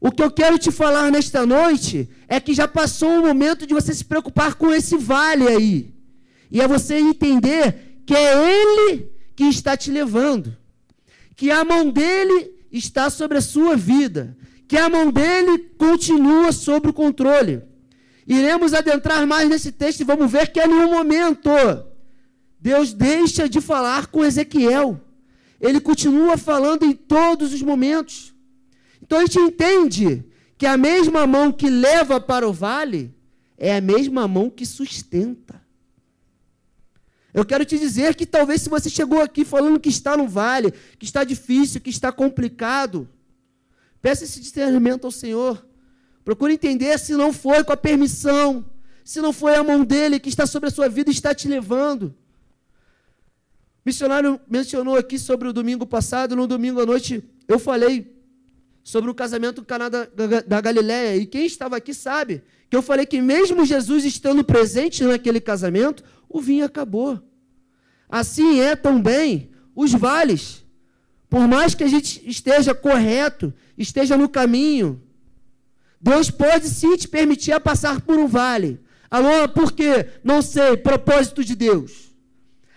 O que eu quero te falar nesta noite é que já passou o momento de você se preocupar com esse vale aí. E é você entender que é Ele que está te levando. Que a mão dele está sobre a sua vida. Que a mão dele continua sobre o controle. Iremos adentrar mais nesse texto e vamos ver que é nenhum momento Deus deixa de falar com Ezequiel. Ele continua falando em todos os momentos. Então a gente entende que a mesma mão que leva para o vale é a mesma mão que sustenta. Eu quero te dizer que talvez se você chegou aqui falando que está no vale, que está difícil, que está complicado, peça esse discernimento ao Senhor. Procure entender se não foi com a permissão, se não foi a mão dele que está sobre a sua vida e está te levando. O missionário mencionou aqui sobre o domingo passado, no domingo à noite eu falei sobre o casamento do Caná da, da Galiléia. E quem estava aqui sabe que eu falei que mesmo Jesus estando presente naquele casamento, o vinho acabou. Assim é também os vales. Por mais que a gente esteja correto, esteja no caminho, Deus pode sim te permitir a passar por um vale. Alô, por quê? Não sei. Propósito de Deus.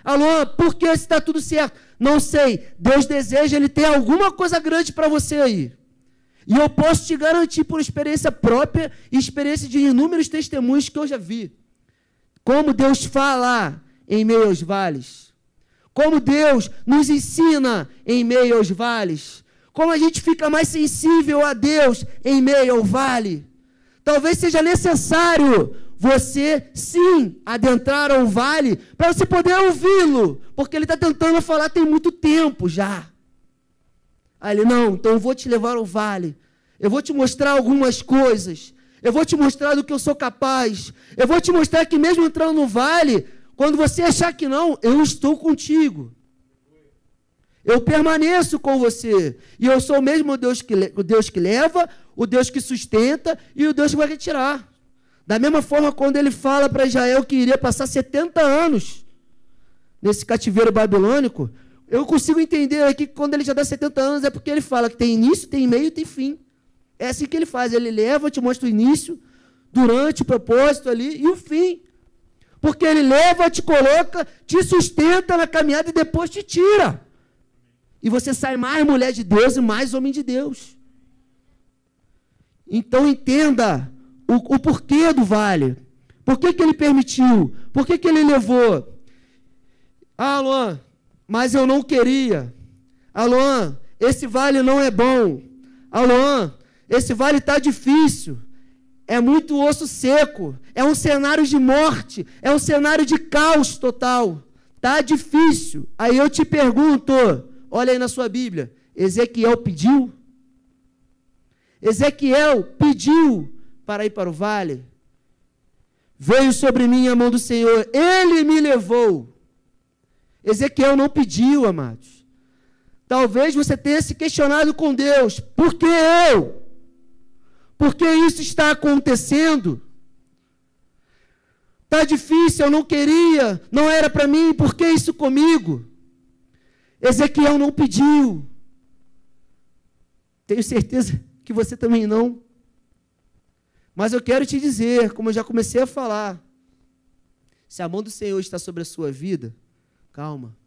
Alô, por que está tudo certo? Não sei. Deus deseja, Ele tem alguma coisa grande para você aí. E eu posso te garantir por experiência própria e experiência de inúmeros testemunhos que eu já vi. Como Deus fala em meio aos vales. Como Deus nos ensina em meio aos vales. Como a gente fica mais sensível a Deus em meio ao vale. Talvez seja necessário você sim adentrar ao vale para você poder ouvi-lo, porque ele está tentando falar tem muito tempo já. Aí ele, não, então eu vou te levar ao vale. Eu vou te mostrar algumas coisas. Eu vou te mostrar do que eu sou capaz. Eu vou te mostrar que mesmo entrando no vale, quando você achar que não, eu estou contigo. Eu permaneço com você. E eu sou o mesmo Deus que, o Deus que leva, o Deus que sustenta e o Deus que vai retirar. Da mesma forma, quando ele fala para Israel que iria passar 70 anos nesse cativeiro babilônico, eu consigo entender aqui que quando ele já dá 70 anos é porque ele fala que tem início, tem meio e tem fim. É assim que ele faz. Ele leva, te mostra o início, durante o propósito ali e o fim. Porque ele leva, te coloca, te sustenta na caminhada e depois te tira. E você sai mais mulher de Deus e mais homem de Deus. Então entenda o, o porquê do vale. Por que, que ele permitiu? Por que, que ele levou? Ah, Luan, mas eu não queria. Alô, esse vale não é bom. Alô, esse vale está difícil. É muito osso seco. É um cenário de morte. É um cenário de caos total. Está difícil. Aí eu te pergunto: olha aí na sua Bíblia. Ezequiel pediu? Ezequiel pediu para ir para o vale. Veio sobre mim a mão do Senhor, ele me levou. Ezequiel não pediu, amados. Talvez você tenha se questionado com Deus: por que eu? Por que isso está acontecendo? Está difícil, eu não queria, não era para mim, por que isso comigo? Ezequiel não pediu. Tenho certeza que você também não. Mas eu quero te dizer, como eu já comecei a falar, se a mão do Senhor está sobre a sua vida, Calma.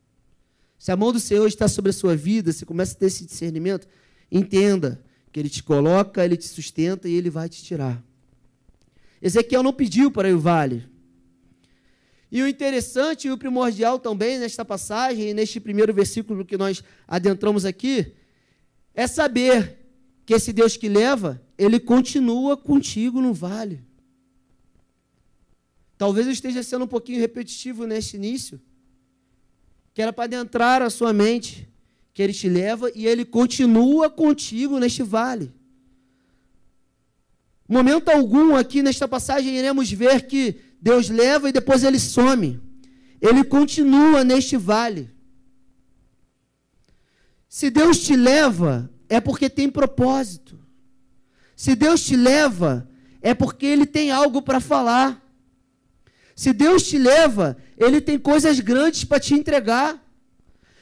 Se a mão do Senhor está sobre a sua vida, você começa a ter esse discernimento, entenda que Ele te coloca, Ele te sustenta e Ele vai te tirar. Ezequiel não pediu para ir ao vale. E o interessante e o primordial também nesta passagem, neste primeiro versículo que nós adentramos aqui, é saber que esse Deus que leva, ele continua contigo no vale. Talvez eu esteja sendo um pouquinho repetitivo neste início, que era para adentrar a sua mente, que ele te leva e ele continua contigo neste vale. Momento algum aqui nesta passagem iremos ver que Deus leva e depois ele some. Ele continua neste vale. Se Deus te leva, é porque tem propósito. Se Deus te leva, é porque Ele tem algo para falar. Se Deus te leva, Ele tem coisas grandes para te entregar.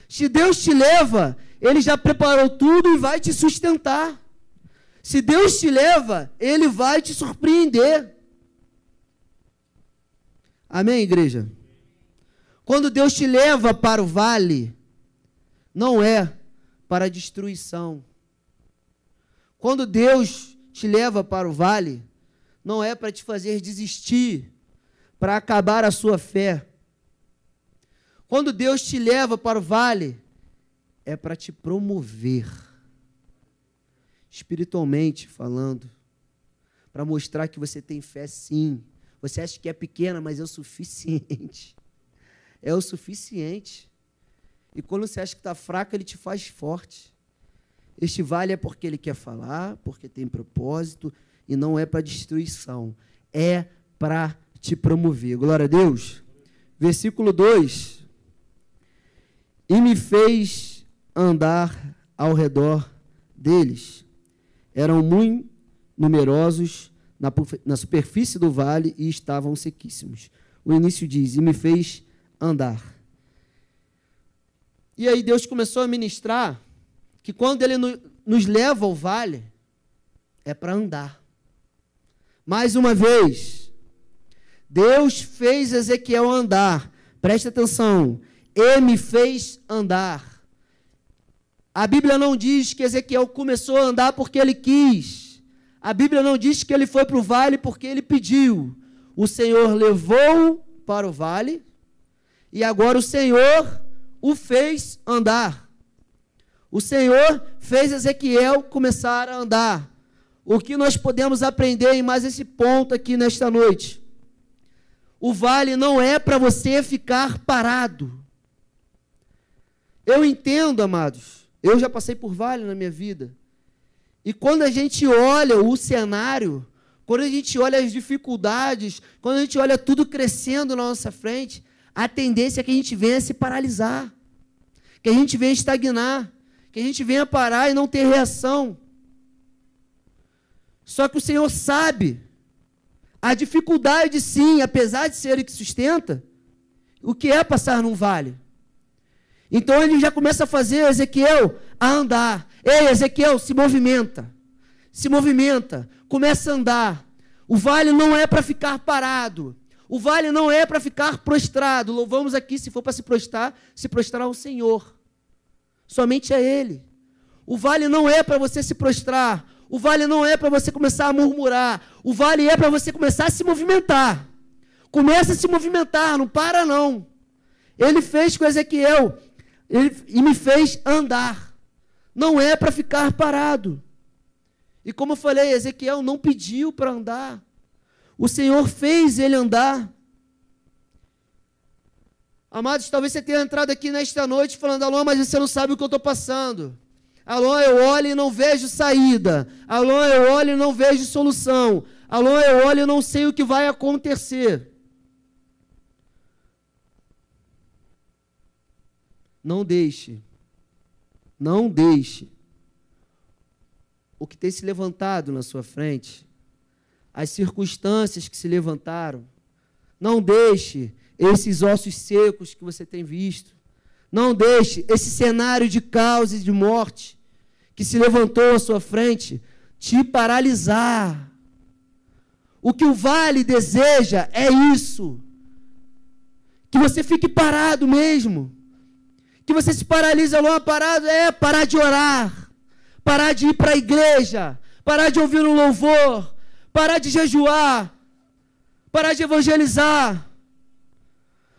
Se Deus te leva, Ele já preparou tudo e vai te sustentar. Se Deus te leva, Ele vai te surpreender. Amém, igreja? Quando Deus te leva para o vale, não é para a destruição. Quando Deus te leva para o vale, não é para te fazer desistir, para acabar a sua fé. Quando Deus te leva para o vale, é para te promover, espiritualmente falando, para mostrar que você tem fé sim. Você acha que é pequena, mas é o suficiente. É o suficiente. E quando você acha que está fraco, ele te faz forte. Este vale é porque ele quer falar, porque tem propósito, e não é para destruição. É para te promover. Glória a Deus. Versículo 2. E me fez andar ao redor deles. Eram muito numerosos na, na superfície do vale e estavam sequíssimos. O início diz: E me fez andar. E aí Deus começou a ministrar que quando Ele nos leva ao vale, é para andar. Mais uma vez, Deus fez Ezequiel andar. Preste atenção. E me fez andar. A Bíblia não diz que Ezequiel começou a andar porque ele quis. A Bíblia não diz que ele foi para o vale porque ele pediu. O Senhor levou para o vale e agora o Senhor o fez andar. O Senhor fez Ezequiel começar a andar. O que nós podemos aprender em mais esse ponto aqui nesta noite? O vale não é para você ficar parado. Eu entendo, amados. Eu já passei por vale na minha vida. E quando a gente olha o cenário, quando a gente olha as dificuldades, quando a gente olha tudo crescendo na nossa frente, a tendência é que a gente venha se paralisar, que a gente venha estagnar, que a gente venha parar e não ter reação. Só que o Senhor sabe a dificuldade, sim, apesar de ser Ele que sustenta, o que é passar num vale. Então ele já começa a fazer Ezequiel a andar. Ei, Ezequiel, se movimenta. Se movimenta. Começa a andar. O vale não é para ficar parado. O vale não é para ficar prostrado. Louvamos aqui, se for para se prostrar, se prostrar ao Senhor. Somente a Ele. O vale não é para você se prostrar. O vale não é para você começar a murmurar. O vale é para você começar a se movimentar. Começa a se movimentar, não para não. Ele fez com Ezequiel ele, e me fez andar. Não é para ficar parado. E como eu falei, Ezequiel não pediu para andar. O Senhor fez ele andar. Amados, talvez você tenha entrado aqui nesta noite falando, Alô, mas você não sabe o que eu estou passando. Alô, eu olho e não vejo saída. Alô, eu olho e não vejo solução. Alô, eu olho e não sei o que vai acontecer. Não deixe, não deixe o que tem se levantado na sua frente as circunstâncias que se levantaram. Não deixe esses ossos secos que você tem visto. Não deixe esse cenário de caos e de morte que se levantou à sua frente te paralisar. O que o vale deseja é isso. Que você fique parado mesmo. Que você se paralisa lá parado é parar de orar, parar de ir para a igreja, parar de ouvir um louvor, parar de jejuar, parar de evangelizar,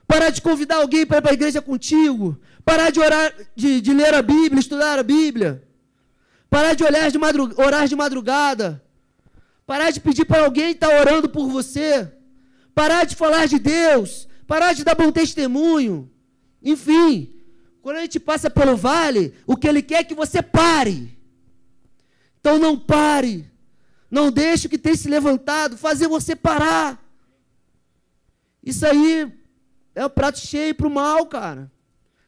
parar de convidar alguém para ir para a igreja contigo, parar de orar, de, de, ler a Bíblia, estudar a Bíblia, parar de olhar de orar de madrugada, parar de pedir para alguém estar tá orando por você, parar de falar de Deus, parar de dar bom testemunho, enfim, quando a gente passa pelo vale, o que ele quer é que você pare. Então não pare. Não deixe o que tem se levantado fazer você parar. Isso aí é o prato cheio para o mal, cara.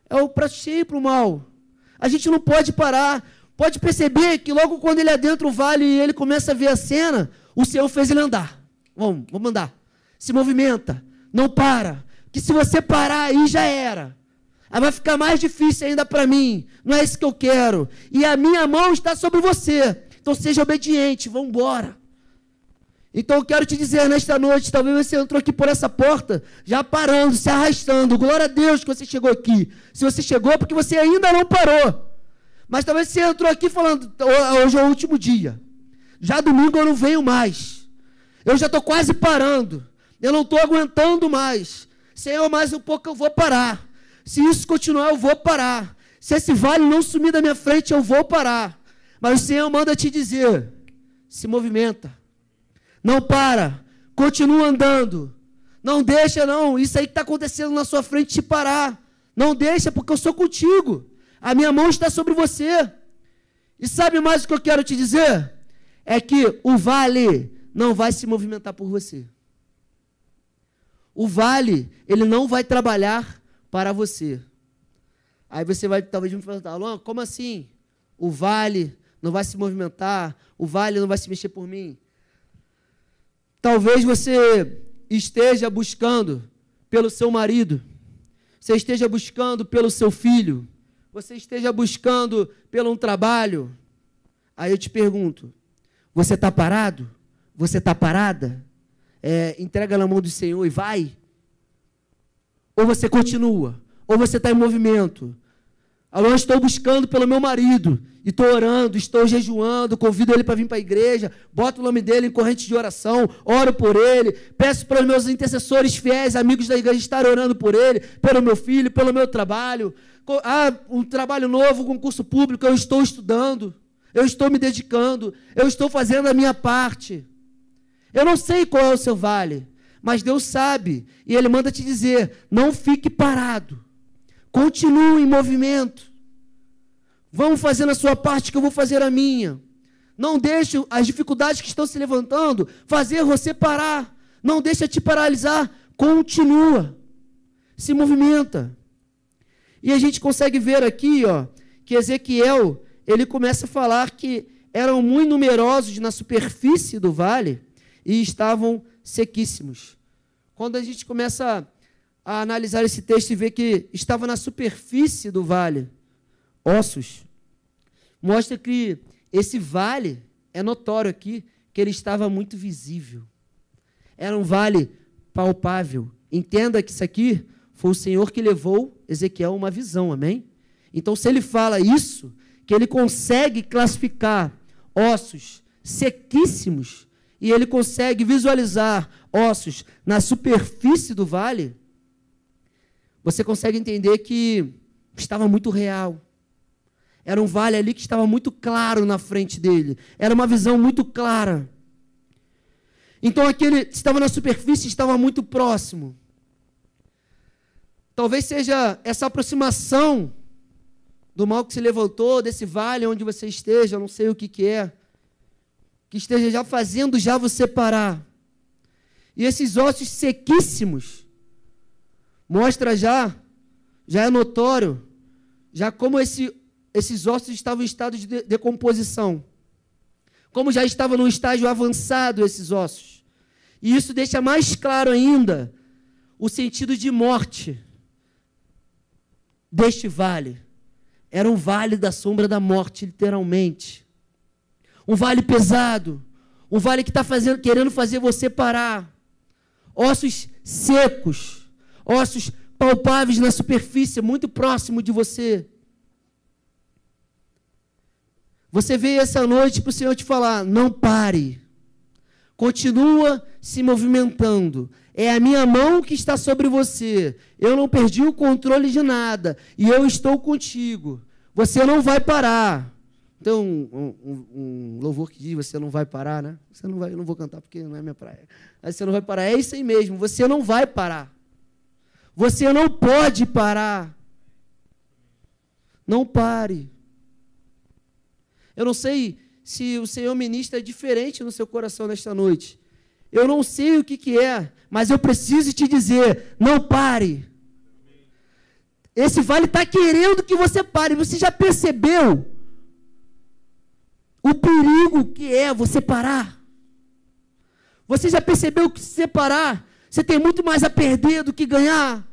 É o prato cheio para o mal. A gente não pode parar. Pode perceber que logo quando ele adentra o vale e ele começa a ver a cena, o Senhor fez ele andar. Vamos, vamos andar. Se movimenta. Não para. Que se você parar aí já era. Aí vai ficar mais difícil ainda para mim. Não é isso que eu quero. E a minha mão está sobre você. Então seja obediente. Vamos embora. Então eu quero te dizer nesta noite, talvez você entrou aqui por essa porta, já parando, se arrastando. Glória a Deus que você chegou aqui. Se você chegou, é porque você ainda não parou. Mas talvez você entrou aqui falando, hoje é o último dia. Já domingo eu não venho mais. Eu já estou quase parando. Eu não estou aguentando mais. Senhor, mais um pouco eu vou parar. Se isso continuar, eu vou parar. Se esse vale não sumir da minha frente, eu vou parar. Mas o Senhor manda te dizer: se movimenta não para. Continua andando. Não deixa, não. Isso aí que está acontecendo na sua frente te parar. Não deixa, porque eu sou contigo. A minha mão está sobre você. E sabe mais o que eu quero te dizer? É que o vale não vai se movimentar por você. O vale, ele não vai trabalhar para você. Aí você vai talvez me perguntar, Luan, como assim? O vale não vai se movimentar, o vale não vai se mexer por mim. Talvez você esteja buscando pelo seu marido, você esteja buscando pelo seu filho, você esteja buscando pelo um trabalho. Aí eu te pergunto: você está parado? Você está parada? É, entrega na mão do Senhor e vai? Ou você continua? Ou você está em movimento? Alô, estou buscando pelo meu marido. E estou orando, estou jejuando, convido ele para vir para a igreja, boto o nome dele em corrente de oração, oro por ele, peço para os meus intercessores fiéis, amigos da igreja, estar orando por ele, pelo meu filho, pelo meu trabalho. Ah, um trabalho novo, concurso público, eu estou estudando, eu estou me dedicando, eu estou fazendo a minha parte. Eu não sei qual é o seu vale, mas Deus sabe, e Ele manda te dizer: não fique parado, continue em movimento. Vamos fazendo a sua parte que eu vou fazer a minha. Não deixe as dificuldades que estão se levantando fazer você parar. Não deixe te paralisar. Continua. Se movimenta. E a gente consegue ver aqui, ó, que Ezequiel, ele começa a falar que eram muito numerosos na superfície do vale e estavam sequíssimos. Quando a gente começa a analisar esse texto e ver que estava na superfície do vale, ossos, mostra que esse vale é notório aqui que ele estava muito visível. Era um vale palpável. Entenda que isso aqui foi o Senhor que levou Ezequiel uma visão, amém? Então, se ele fala isso, que ele consegue classificar ossos sequíssimos e ele consegue visualizar ossos na superfície do vale, você consegue entender que estava muito real. Era um vale ali que estava muito claro na frente dele. Era uma visão muito clara. Então aquele que estava na superfície estava muito próximo. Talvez seja essa aproximação do mal que se levantou, desse vale onde você esteja, não sei o que, que é, que esteja já fazendo já você parar. E esses ossos sequíssimos mostra já, já é notório, já como esse esses ossos estavam em estado de decomposição. Como já estava num estágio avançado esses ossos. E isso deixa mais claro ainda o sentido de morte deste vale. Era um vale da sombra da morte, literalmente. Um vale pesado. Um vale que está querendo fazer você parar. Ossos secos. Ossos palpáveis na superfície, muito próximo de você. Você veio essa noite para o Senhor te falar: não pare. Continua se movimentando. É a minha mão que está sobre você. Eu não perdi o controle de nada. E eu estou contigo. Você não vai parar. Então, um, um, um, louvor que diz: Você não vai parar, né? Você não vai, eu não vou cantar porque não é minha praia. Aí você não vai parar. É isso aí mesmo. Você não vai parar. Você não pode parar. Não pare. Eu não sei se o Senhor ministra diferente no seu coração nesta noite. Eu não sei o que, que é, mas eu preciso te dizer: não pare. Esse vale está querendo que você pare. Você já percebeu o perigo que é você parar? Você já percebeu que se separar, você tem muito mais a perder do que ganhar?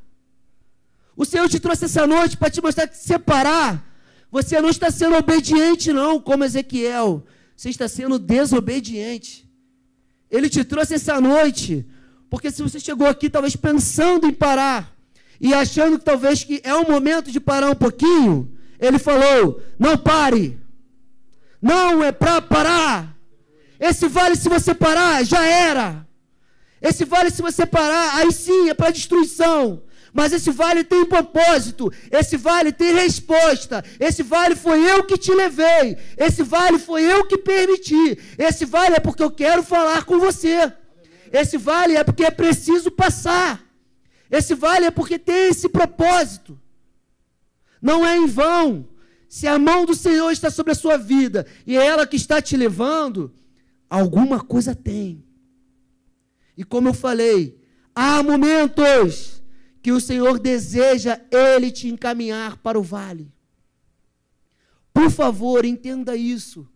O Senhor te trouxe essa noite para te mostrar que se separar, você não está sendo obediente, não, como Ezequiel. Você está sendo desobediente. Ele te trouxe essa noite, porque se você chegou aqui talvez pensando em parar e achando que talvez que é o momento de parar um pouquinho, ele falou: "Não pare. Não é para parar. Esse vale se você parar, já era. Esse vale se você parar, aí sim é para destruição. Mas esse vale tem propósito, esse vale tem resposta. Esse vale foi eu que te levei, esse vale foi eu que permiti. Esse vale é porque eu quero falar com você. Esse vale é porque é preciso passar. Esse vale é porque tem esse propósito. Não é em vão. Se a mão do Senhor está sobre a sua vida e é ela que está te levando, alguma coisa tem. E como eu falei, há momentos que o Senhor deseja ele te encaminhar para o vale. Por favor, entenda isso.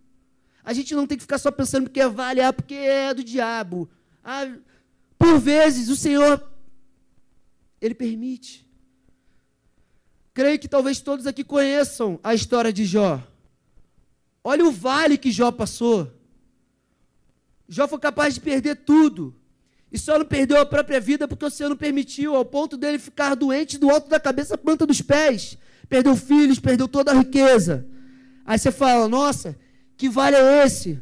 A gente não tem que ficar só pensando que é vale, ah, porque é do diabo. Ah, por vezes o Senhor ele permite. Creio que talvez todos aqui conheçam a história de Jó. Olha o vale que Jó passou. Jó foi capaz de perder tudo. E só não perdeu a própria vida porque o Senhor não permitiu, ao ponto dele ficar doente do alto da cabeça à planta dos pés. Perdeu filhos, perdeu toda a riqueza. Aí você fala, nossa, que vale é esse?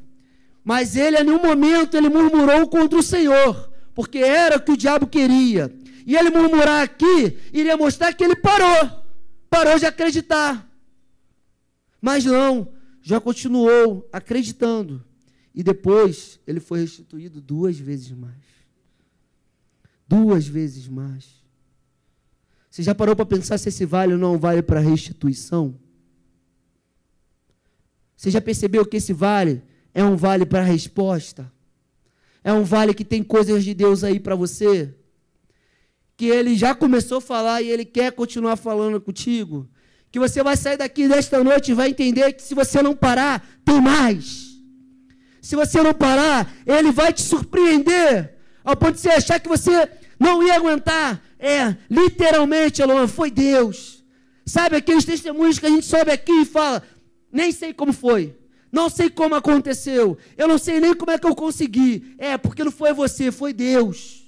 Mas ele, em nenhum momento, ele murmurou contra o Senhor, porque era o que o diabo queria. E ele murmurar aqui, iria mostrar que ele parou, parou de acreditar. Mas não, já continuou acreditando. E depois ele foi restituído duas vezes mais duas vezes mais. Você já parou para pensar se esse vale ou não vale para restituição? Você já percebeu que esse vale é um vale para resposta? É um vale que tem coisas de Deus aí para você? Que ele já começou a falar e ele quer continuar falando contigo? Que você vai sair daqui desta noite e vai entender que se você não parar, tem mais. Se você não parar, ele vai te surpreender ao ponto de você achar que você não ia aguentar. É, literalmente, Eloan, foi Deus. Sabe aqueles testemunhos que a gente sobe aqui e fala, nem sei como foi. Não sei como aconteceu. Eu não sei nem como é que eu consegui. É, porque não foi você, foi Deus.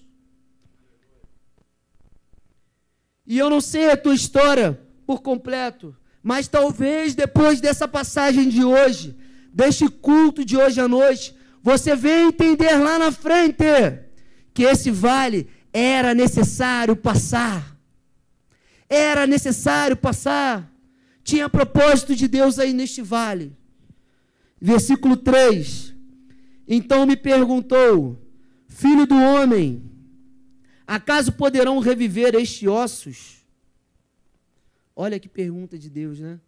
E eu não sei a tua história por completo, mas talvez depois dessa passagem de hoje, deste culto de hoje à noite, você venha entender lá na frente que esse vale era necessário passar. Era necessário passar. Tinha propósito de Deus aí neste vale. Versículo 3. Então me perguntou: Filho do homem, acaso poderão reviver estes ossos? Olha que pergunta de Deus, né?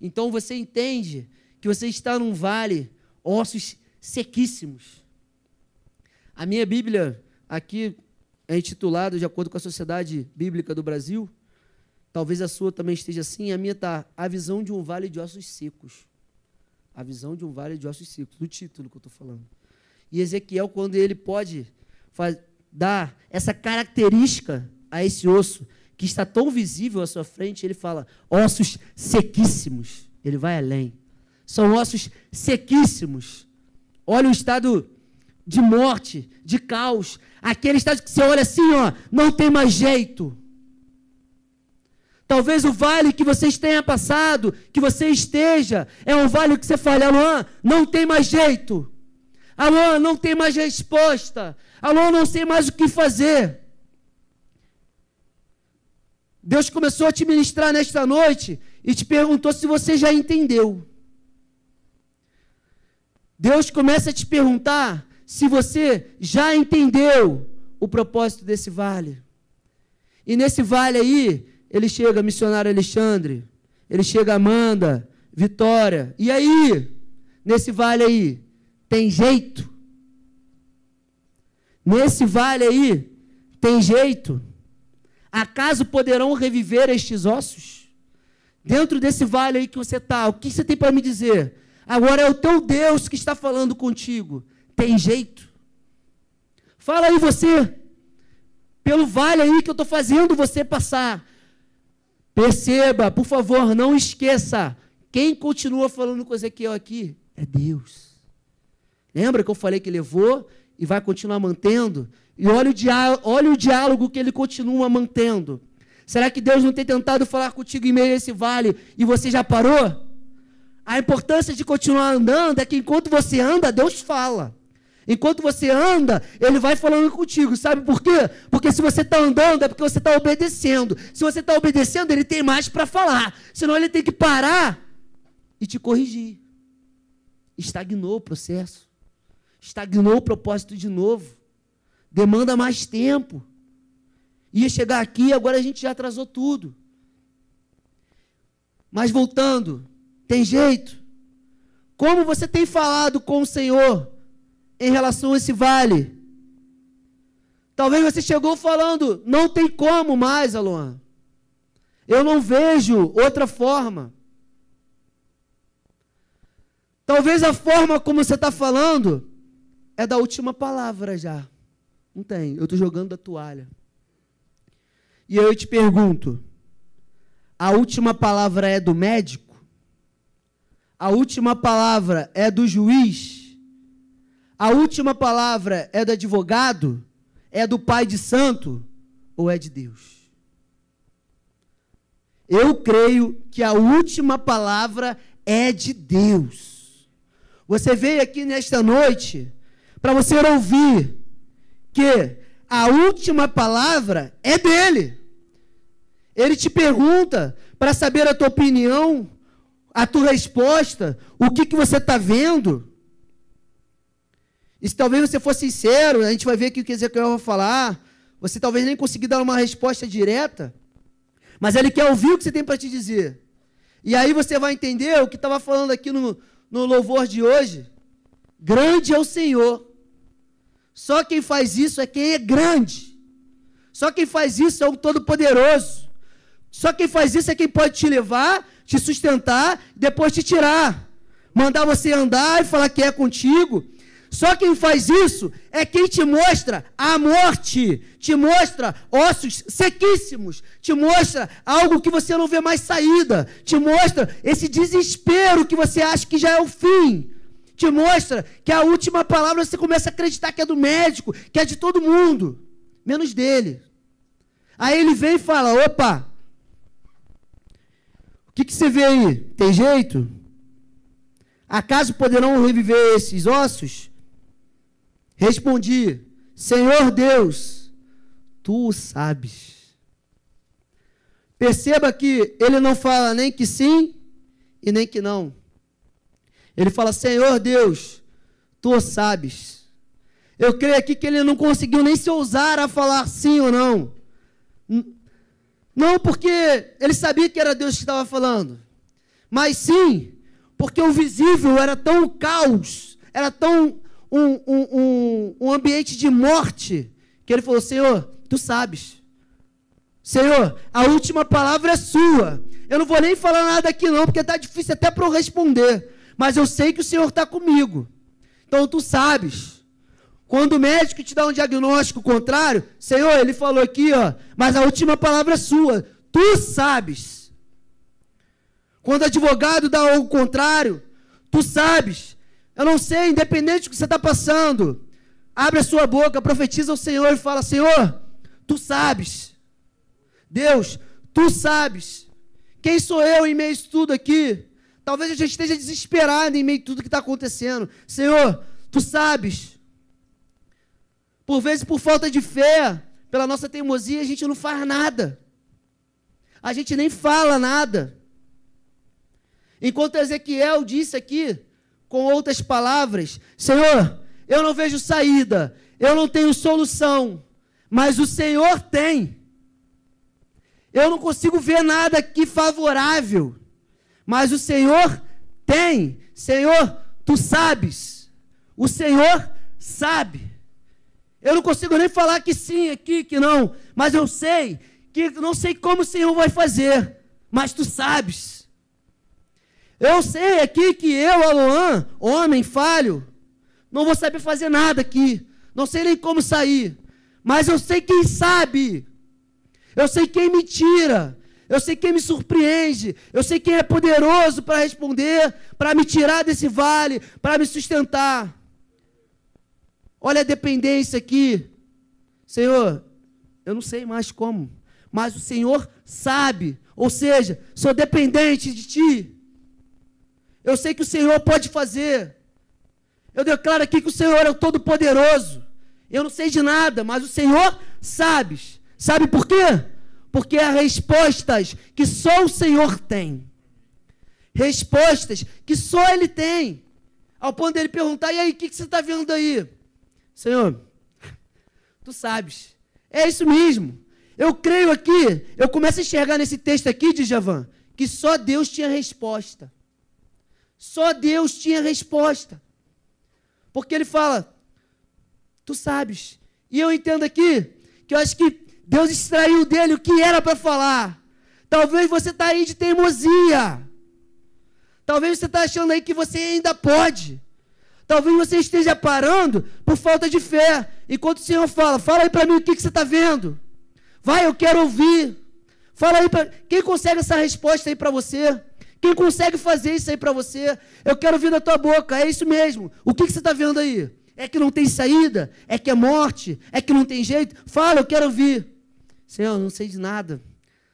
Então você entende que você está num vale, ossos sequíssimos. A minha Bíblia, aqui, é intitulado de acordo com a Sociedade Bíblica do Brasil. Talvez a sua também esteja assim. A minha está A Visão de um Vale de Ossos Secos. A Visão de um Vale de Ossos Secos, do título que eu estou falando. E Ezequiel, quando ele pode dar essa característica a esse osso, que está tão visível à sua frente, ele fala: ossos sequíssimos. Ele vai além. São ossos sequíssimos. Olha o estado de morte, de caos. Aquele estágio que você olha assim, ó, não tem mais jeito. Talvez o vale que vocês tenham passado, que você esteja, é um vale que você fala, Alô, não tem mais jeito. Alô, não tem mais resposta. Alô, não sei mais o que fazer. Deus começou a te ministrar nesta noite e te perguntou se você já entendeu. Deus começa a te perguntar se você já entendeu o propósito desse vale. E nesse vale aí, ele chega missionário Alexandre, ele chega Amanda, Vitória. E aí, nesse vale aí, tem jeito? Nesse vale aí, tem jeito? Acaso poderão reviver estes ossos? Dentro desse vale aí que você está, o que você tem para me dizer? Agora é o teu Deus que está falando contigo. Tem jeito? Fala aí você, pelo vale aí que eu estou fazendo você passar. Perceba, por favor, não esqueça. Quem continua falando com Ezequiel aqui é Deus. Lembra que eu falei que levou e vai continuar mantendo? E olha o, olha o diálogo que ele continua mantendo. Será que Deus não tem tentado falar contigo em meio a esse vale e você já parou? A importância de continuar andando é que enquanto você anda, Deus fala. Enquanto você anda, Ele vai falando contigo. Sabe por quê? Porque se você está andando, é porque você está obedecendo. Se você está obedecendo, Ele tem mais para falar. Senão Ele tem que parar e te corrigir. Estagnou o processo. Estagnou o propósito de novo. Demanda mais tempo. Ia chegar aqui, agora a gente já atrasou tudo. Mas voltando, tem jeito? Como você tem falado com o Senhor em relação a esse vale? Talvez você chegou falando, não tem como mais, Aloan. Eu não vejo outra forma. Talvez a forma como você está falando é da última palavra já. Não tem. Eu estou jogando a toalha. E eu te pergunto: a última palavra é do médico? A última palavra é do juiz? A última palavra é do advogado? É do pai de santo? Ou é de Deus? Eu creio que a última palavra é de Deus. Você veio aqui nesta noite para você ouvir que a última palavra é dele. Ele te pergunta para saber a tua opinião a tua resposta, o que, que você está vendo. E se talvez você for sincero, a gente vai ver o que Ezequiel vai falar. Você talvez nem conseguir dar uma resposta direta, mas ele quer ouvir o que você tem para te dizer. E aí você vai entender o que estava falando aqui no, no louvor de hoje. Grande é o Senhor. Só quem faz isso é quem é grande. Só quem faz isso é o Todo-Poderoso. Só quem faz isso é quem pode te levar te sustentar, depois te tirar. Mandar você andar e falar que é contigo. Só quem faz isso é quem te mostra a morte, te mostra ossos sequíssimos, te mostra algo que você não vê mais saída, te mostra esse desespero que você acha que já é o fim, te mostra que a última palavra você começa a acreditar que é do médico, que é de todo mundo, menos dele. Aí ele vem e fala: opa, que, que você vê aí? Tem jeito? Acaso poderão reviver esses ossos? Respondi: Senhor Deus, tu o sabes. Perceba que ele não fala nem que sim e nem que não. Ele fala: Senhor Deus, tu sabes. Eu creio aqui que ele não conseguiu nem se ousar a falar sim ou não. Não porque ele sabia que era Deus que estava falando, mas sim porque o visível era tão caos, era tão um, um, um, um ambiente de morte, que ele falou: Senhor, tu sabes. Senhor, a última palavra é sua. Eu não vou nem falar nada aqui, não, porque está difícil até para eu responder. Mas eu sei que o Senhor está comigo. Então tu sabes. Quando o médico te dá um diagnóstico contrário, Senhor, ele falou aqui, ó, mas a última palavra é sua. Tu sabes. Quando o advogado dá algo contrário, tu sabes. Eu não sei, independente do que você está passando, abre a sua boca, profetiza ao Senhor e fala: Senhor, tu sabes. Deus, tu sabes. Quem sou eu em meio a isso tudo aqui? Talvez a gente esteja desesperado em meio a tudo que está acontecendo. Senhor, tu sabes. Por vezes, por falta de fé, pela nossa teimosia, a gente não faz nada. A gente nem fala nada. Enquanto Ezequiel disse aqui, com outras palavras: Senhor, eu não vejo saída, eu não tenho solução, mas o Senhor tem. Eu não consigo ver nada aqui favorável, mas o Senhor tem. Senhor, tu sabes. O Senhor sabe. Eu não consigo nem falar que sim aqui, que não, mas eu sei que não sei como o Senhor vai fazer, mas tu sabes. Eu sei aqui que eu, Aloan, homem falho, não vou saber fazer nada aqui, não sei nem como sair, mas eu sei quem sabe, eu sei quem me tira, eu sei quem me surpreende, eu sei quem é poderoso para responder, para me tirar desse vale, para me sustentar. Olha a dependência aqui. Senhor, eu não sei mais como, mas o Senhor sabe. Ou seja, sou dependente de Ti. Eu sei que o Senhor pode fazer. Eu declaro aqui que o Senhor é o Todo-Poderoso. Eu não sei de nada, mas o Senhor sabe. Sabe por quê? Porque há respostas que só o Senhor tem. Respostas que só Ele tem. Ao ponto dele perguntar: e aí, o que, que você está vendo aí? Senhor, tu sabes. É isso mesmo. Eu creio aqui, eu começo a enxergar nesse texto aqui de Javan, que só Deus tinha resposta. Só Deus tinha resposta. Porque ele fala, tu sabes. E eu entendo aqui que eu acho que Deus extraiu dele o que era para falar. Talvez você está aí de teimosia. Talvez você está achando aí que você ainda pode. Talvez você esteja parando por falta de fé. Enquanto o Senhor fala, fala aí para mim o que, que você está vendo. Vai, eu quero ouvir. Fala aí para. Quem consegue essa resposta aí para você? Quem consegue fazer isso aí para você? Eu quero ouvir da tua boca. É isso mesmo. O que, que você está vendo aí? É que não tem saída? É que é morte? É que não tem jeito? Fala, eu quero ouvir. Senhor, eu não sei de nada.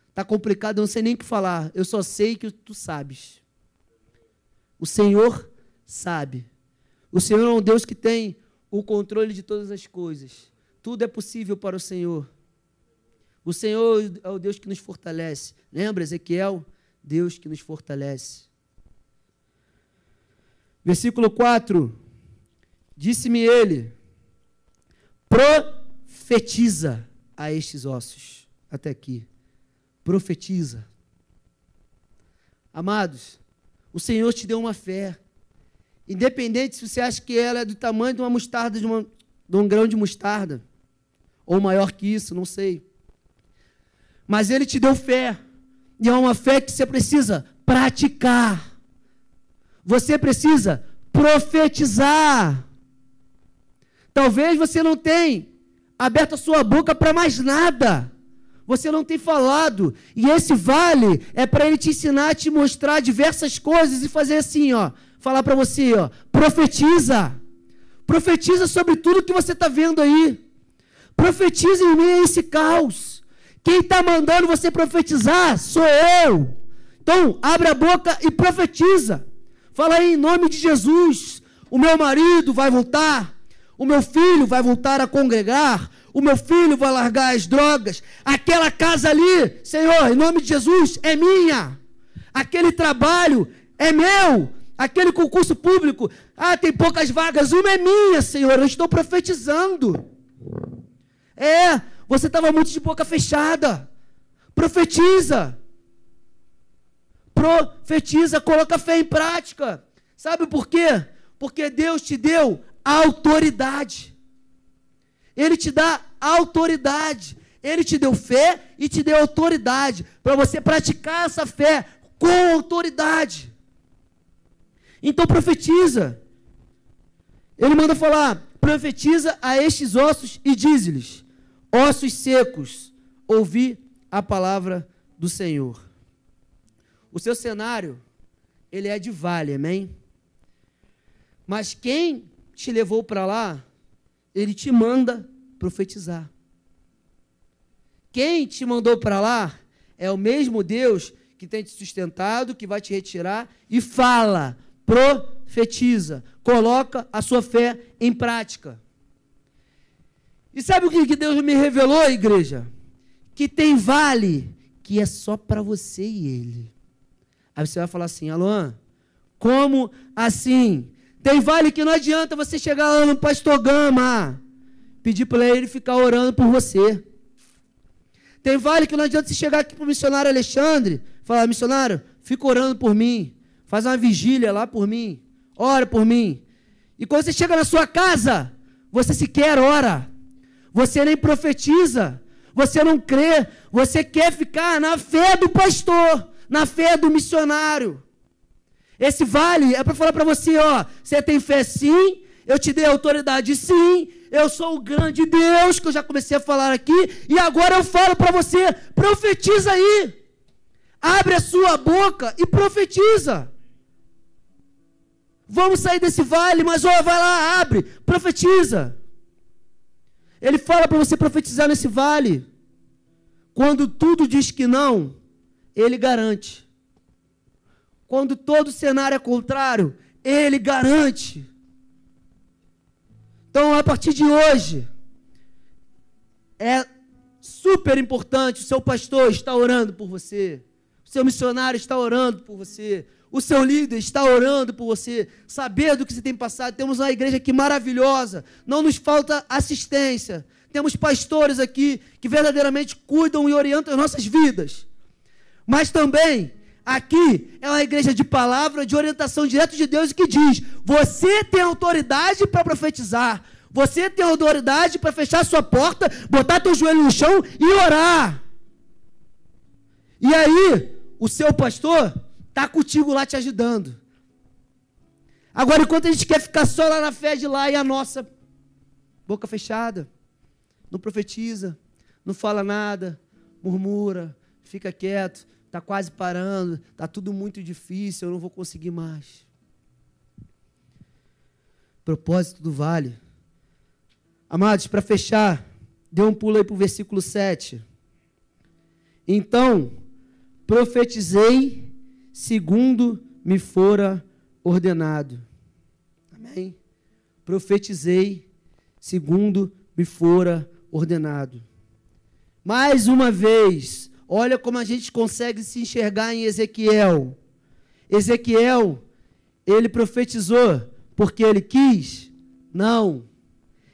Está complicado, eu não sei nem o que falar. Eu só sei que tu sabes. O Senhor sabe. O Senhor é um Deus que tem o controle de todas as coisas. Tudo é possível para o Senhor. O Senhor é o Deus que nos fortalece. Lembra, Ezequiel? Deus que nos fortalece. Versículo 4. Disse-me ele: profetiza a estes ossos. Até aqui. Profetiza. Amados, o Senhor te deu uma fé. Independente se você acha que ela é do tamanho de uma mostarda, de, uma, de um grão de mostarda, ou maior que isso, não sei. Mas Ele te deu fé. E é uma fé que você precisa praticar. Você precisa profetizar. Talvez você não tenha aberto a sua boca para mais nada. Você não tem falado. E esse vale é para ele te ensinar, te mostrar diversas coisas e fazer assim, ó falar para você, ó, profetiza. Profetiza sobre tudo que você está vendo aí. Profetiza em a esse caos. Quem está mandando você profetizar sou eu. Então, abre a boca e profetiza. Fala aí em nome de Jesus. O meu marido vai voltar. O meu filho vai voltar a congregar. O meu filho vai largar as drogas. Aquela casa ali, Senhor, em nome de Jesus, é minha. Aquele trabalho é meu. Aquele concurso público, ah, tem poucas vagas, uma é minha, Senhor, eu estou profetizando. É, você estava muito de boca fechada. Profetiza. Profetiza, coloca a fé em prática. Sabe por quê? Porque Deus te deu autoridade. Ele te dá autoridade. Ele te deu fé e te deu autoridade para você praticar essa fé com autoridade. Então profetiza. Ele manda falar: profetiza a estes ossos e diz-lhes: ossos secos, ouvi a palavra do Senhor. O seu cenário, ele é de vale, amém? Mas quem te levou para lá, ele te manda profetizar. Quem te mandou para lá é o mesmo Deus que tem te sustentado, que vai te retirar e fala: profetiza, coloca a sua fé em prática. E sabe o que Deus me revelou, igreja? Que tem vale que é só para você e ele. Aí você vai falar assim, Aluan, como assim? Tem vale que não adianta você chegar lá no pastor Gama, pedir para ele ficar orando por você. Tem vale que não adianta você chegar aqui para o missionário Alexandre, falar, missionário, fica orando por mim. Faz uma vigília lá por mim. Ora por mim. E quando você chega na sua casa, você sequer ora. Você nem profetiza. você não crê, você quer ficar na fé do pastor, na fé do missionário. Esse vale é para falar para você, ó, você tem fé sim, eu te dei autoridade sim, eu sou o grande Deus que eu já comecei a falar aqui, e agora eu falo para você, profetiza aí. Abre a sua boca e profetiza. Vamos sair desse vale, mas ó, vai lá, abre, profetiza. Ele fala para você profetizar nesse vale. Quando tudo diz que não, ele garante. Quando todo cenário é contrário, ele garante. Então, a partir de hoje, é super importante o seu pastor está orando por você, o seu missionário está orando por você, o seu líder está orando por você, saber do que você tem passado. Temos uma igreja aqui maravilhosa, não nos falta assistência. Temos pastores aqui que verdadeiramente cuidam e orientam as nossas vidas. Mas também, aqui é uma igreja de palavra, de orientação direto de Deus que diz: você tem autoridade para profetizar, você tem autoridade para fechar sua porta, botar teu joelho no chão e orar. E aí, o seu pastor Está contigo lá te ajudando. Agora, enquanto a gente quer ficar só lá na fé de lá e a nossa boca fechada, não profetiza, não fala nada, murmura, fica quieto, está quase parando, está tudo muito difícil, eu não vou conseguir mais. Propósito do vale. Amados, para fechar, dê um pulo aí para o versículo 7. Então, profetizei segundo me fora ordenado. Amém? Profetizei segundo me fora ordenado. Mais uma vez, olha como a gente consegue se enxergar em Ezequiel. Ezequiel, ele profetizou porque ele quis? Não.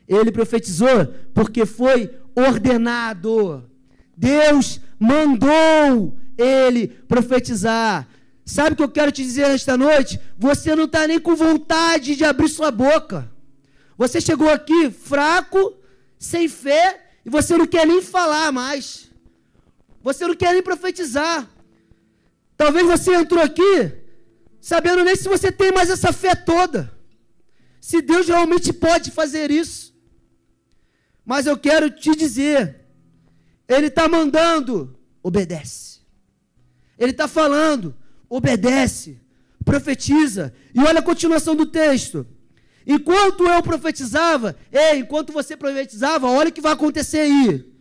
Ele profetizou porque foi ordenado. Deus mandou ele profetizar. Sabe o que eu quero te dizer esta noite? Você não está nem com vontade de abrir sua boca. Você chegou aqui fraco, sem fé, e você não quer nem falar mais. Você não quer nem profetizar. Talvez você entrou aqui sabendo nem se você tem mais essa fé toda. Se Deus realmente pode fazer isso. Mas eu quero te dizer, Ele está mandando, obedece. Ele está falando, obedece, profetiza. E olha a continuação do texto. Enquanto eu profetizava, ei, enquanto você profetizava, olha o que vai acontecer aí.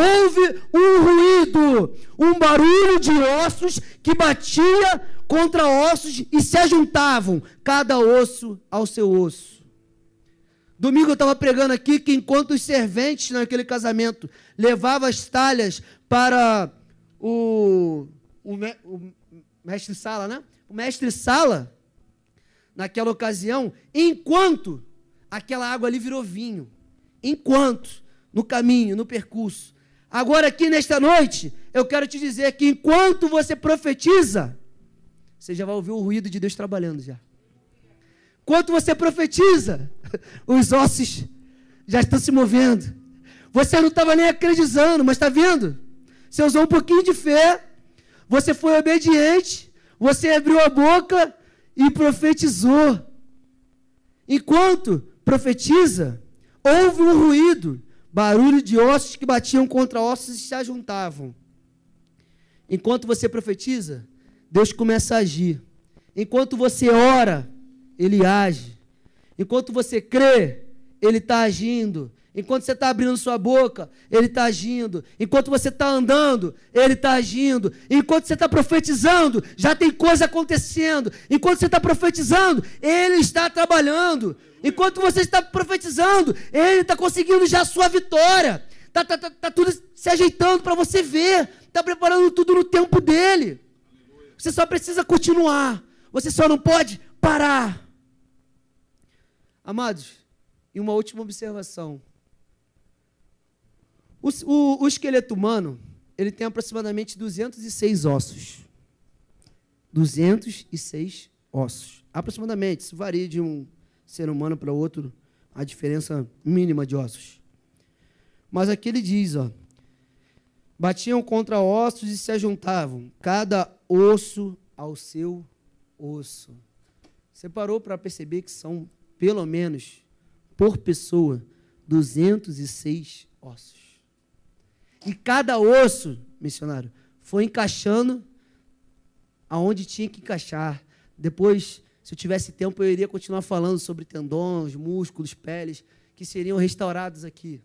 Houve um ruído, um barulho de ossos que batia contra ossos e se ajuntavam, cada osso ao seu osso. Domingo eu estava pregando aqui que enquanto os serventes naquele casamento levavam as talhas para o, o, o mestre Sala, né? O mestre Sala, naquela ocasião, enquanto aquela água ali virou vinho, enquanto, no caminho, no percurso. Agora, aqui nesta noite, eu quero te dizer que enquanto você profetiza, você já vai ouvir o ruído de Deus trabalhando já. Enquanto você profetiza, os ossos já estão se movendo. Você não estava nem acreditando, mas está vendo? Você usou um pouquinho de fé você foi obediente, você abriu a boca e profetizou. Enquanto profetiza, houve um ruído, barulho de ossos que batiam contra ossos e se ajuntavam. Enquanto você profetiza, Deus começa a agir. Enquanto você ora, Ele age. Enquanto você crê, Ele está agindo. Enquanto você está abrindo sua boca, Ele está agindo. Enquanto você está andando, Ele está agindo. Enquanto você está profetizando, já tem coisa acontecendo. Enquanto você está profetizando, Ele está trabalhando. Enquanto você está profetizando, Ele está conseguindo já a sua vitória. Está tá, tá, tá tudo se ajeitando para você ver. Está preparando tudo no tempo dele. Você só precisa continuar. Você só não pode parar. Amados, e uma última observação. O, o, o esqueleto humano, ele tem aproximadamente 206 ossos. 206 ossos. Aproximadamente, isso varia de um ser humano para outro, a diferença mínima de ossos. Mas aqui ele diz, ó, batiam contra ossos e se ajuntavam, cada osso ao seu osso. Você parou para perceber que são, pelo menos, por pessoa, 206 ossos. E cada osso, missionário, foi encaixando aonde tinha que encaixar. Depois, se eu tivesse tempo, eu iria continuar falando sobre tendões, músculos, peles, que seriam restaurados aqui.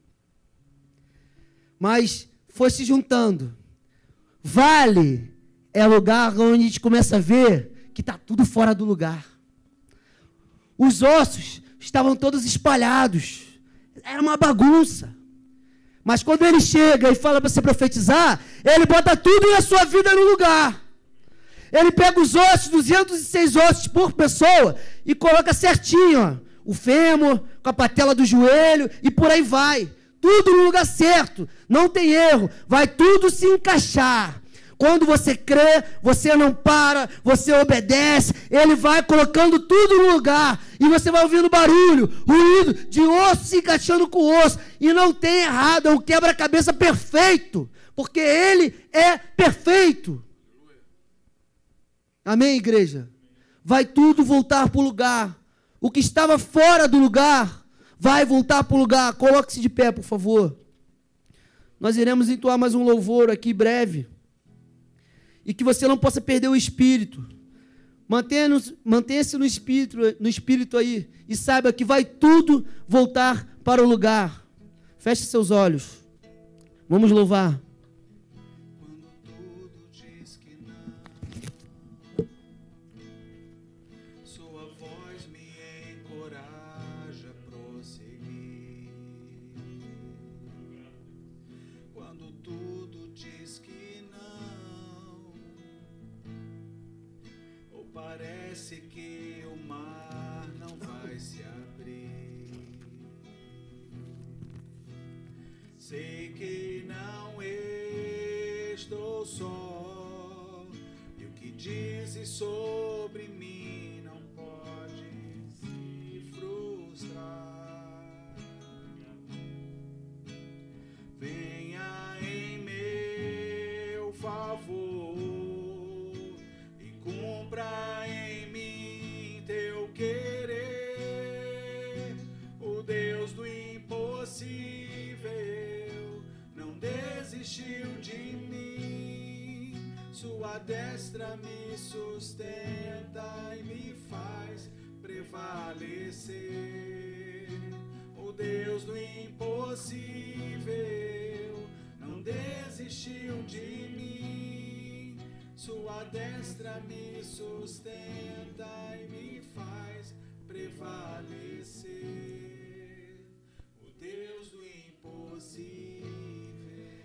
Mas foi se juntando. Vale é lugar onde a gente começa a ver que está tudo fora do lugar. Os ossos estavam todos espalhados. Era uma bagunça. Mas quando ele chega e fala para você profetizar, ele bota tudo na sua vida no lugar. Ele pega os ossos, 206 ossos por pessoa, e coloca certinho, ó, o fêmur, com a patela do joelho, e por aí vai. Tudo no lugar certo, não tem erro, vai tudo se encaixar. Quando você crê, você não para, você obedece, ele vai colocando tudo no lugar. E você vai ouvindo barulho, ruído de osso se encaixando com osso. E não tem errado, é um quebra-cabeça perfeito. Porque ele é perfeito. Amém, igreja? Vai tudo voltar para o lugar. O que estava fora do lugar, vai voltar para o lugar. Coloque-se de pé, por favor. Nós iremos entoar mais um louvor aqui breve e que você não possa perder o espírito. Mantenha-se mantenha no espírito, no espírito aí e saiba que vai tudo voltar para o lugar. Feche seus olhos. Vamos louvar. Destra me sustenta e me faz prevalecer. O Deus do impossível não desistiu de mim. Sua destra me sustenta e me faz prevalecer. O Deus do impossível.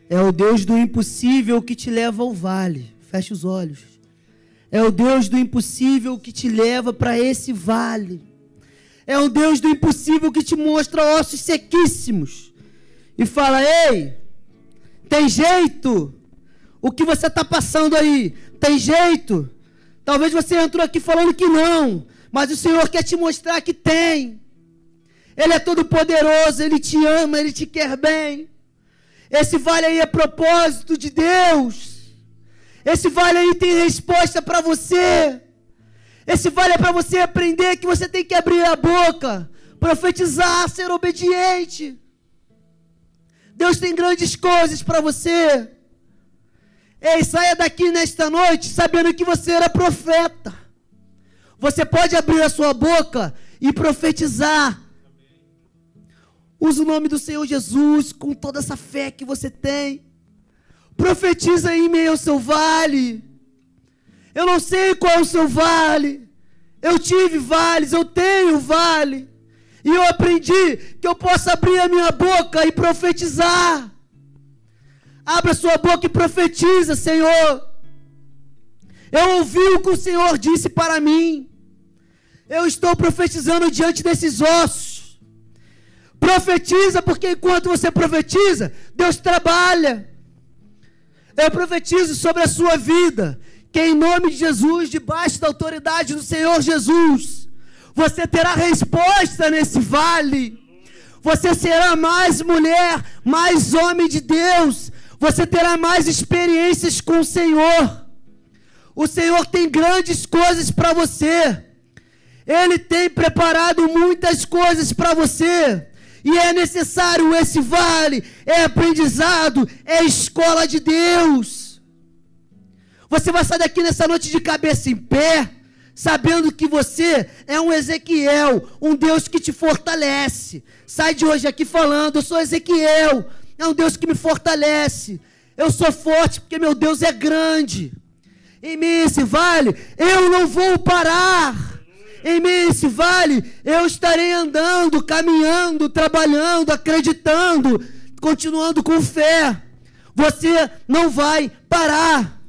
É o Deus do impossível que te leva ao vale. Feche os olhos. É o Deus do impossível que te leva para esse vale. É o Deus do impossível que te mostra ossos sequíssimos. E fala: Ei, tem jeito? O que você está passando aí? Tem jeito? Talvez você entrou aqui falando que não, mas o Senhor quer te mostrar que tem. Ele é todo poderoso, ele te ama, ele te quer bem. Esse vale aí é propósito de Deus. Esse vale aí tem resposta para você. Esse vale é para você aprender que você tem que abrir a boca, profetizar, ser obediente. Deus tem grandes coisas para você. Ei, saia daqui nesta noite sabendo que você era profeta. Você pode abrir a sua boca e profetizar. Use o nome do Senhor Jesus com toda essa fé que você tem. Profetiza em meio ao seu vale. Eu não sei qual é o seu vale. Eu tive vales, eu tenho vale. E eu aprendi que eu posso abrir a minha boca e profetizar. Abra sua boca e profetiza, Senhor. Eu ouvi o que o Senhor disse para mim. Eu estou profetizando diante desses ossos. Profetiza, porque enquanto você profetiza, Deus trabalha. Eu profetizo sobre a sua vida que, em nome de Jesus, debaixo da autoridade do Senhor Jesus, você terá resposta nesse vale. Você será mais mulher, mais homem de Deus. Você terá mais experiências com o Senhor. O Senhor tem grandes coisas para você. Ele tem preparado muitas coisas para você. E é necessário esse vale, é aprendizado, é escola de Deus. Você vai sair daqui nessa noite de cabeça em pé, sabendo que você é um Ezequiel, um Deus que te fortalece. Sai de hoje aqui falando: Eu sou Ezequiel, é um Deus que me fortalece. Eu sou forte porque meu Deus é grande. Em mim esse vale, eu não vou parar. Em mim esse vale, eu estarei andando, caminhando, trabalhando, acreditando, continuando com fé. Você não vai parar.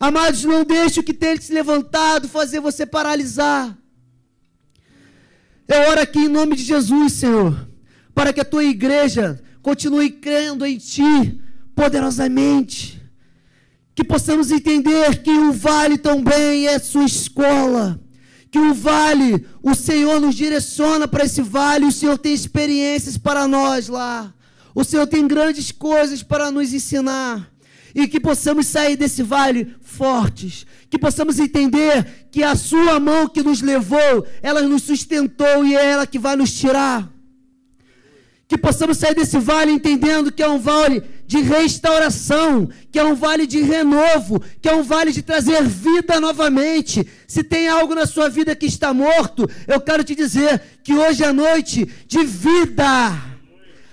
Amados, não deixe o que tem se levantado fazer você paralisar. Eu oro aqui em nome de Jesus, Senhor, para que a tua igreja continue crendo em Ti poderosamente. Que possamos entender que o vale também é sua escola. Que o vale, o Senhor nos direciona para esse vale, o Senhor tem experiências para nós lá. O Senhor tem grandes coisas para nos ensinar. E que possamos sair desse vale fortes. Que possamos entender que a Sua mão que nos levou, ela nos sustentou e é ela que vai nos tirar. Que possamos sair desse vale entendendo que é um vale de restauração, que é um vale de renovo, que é um vale de trazer vida novamente. Se tem algo na sua vida que está morto, eu quero te dizer que hoje é noite de vida.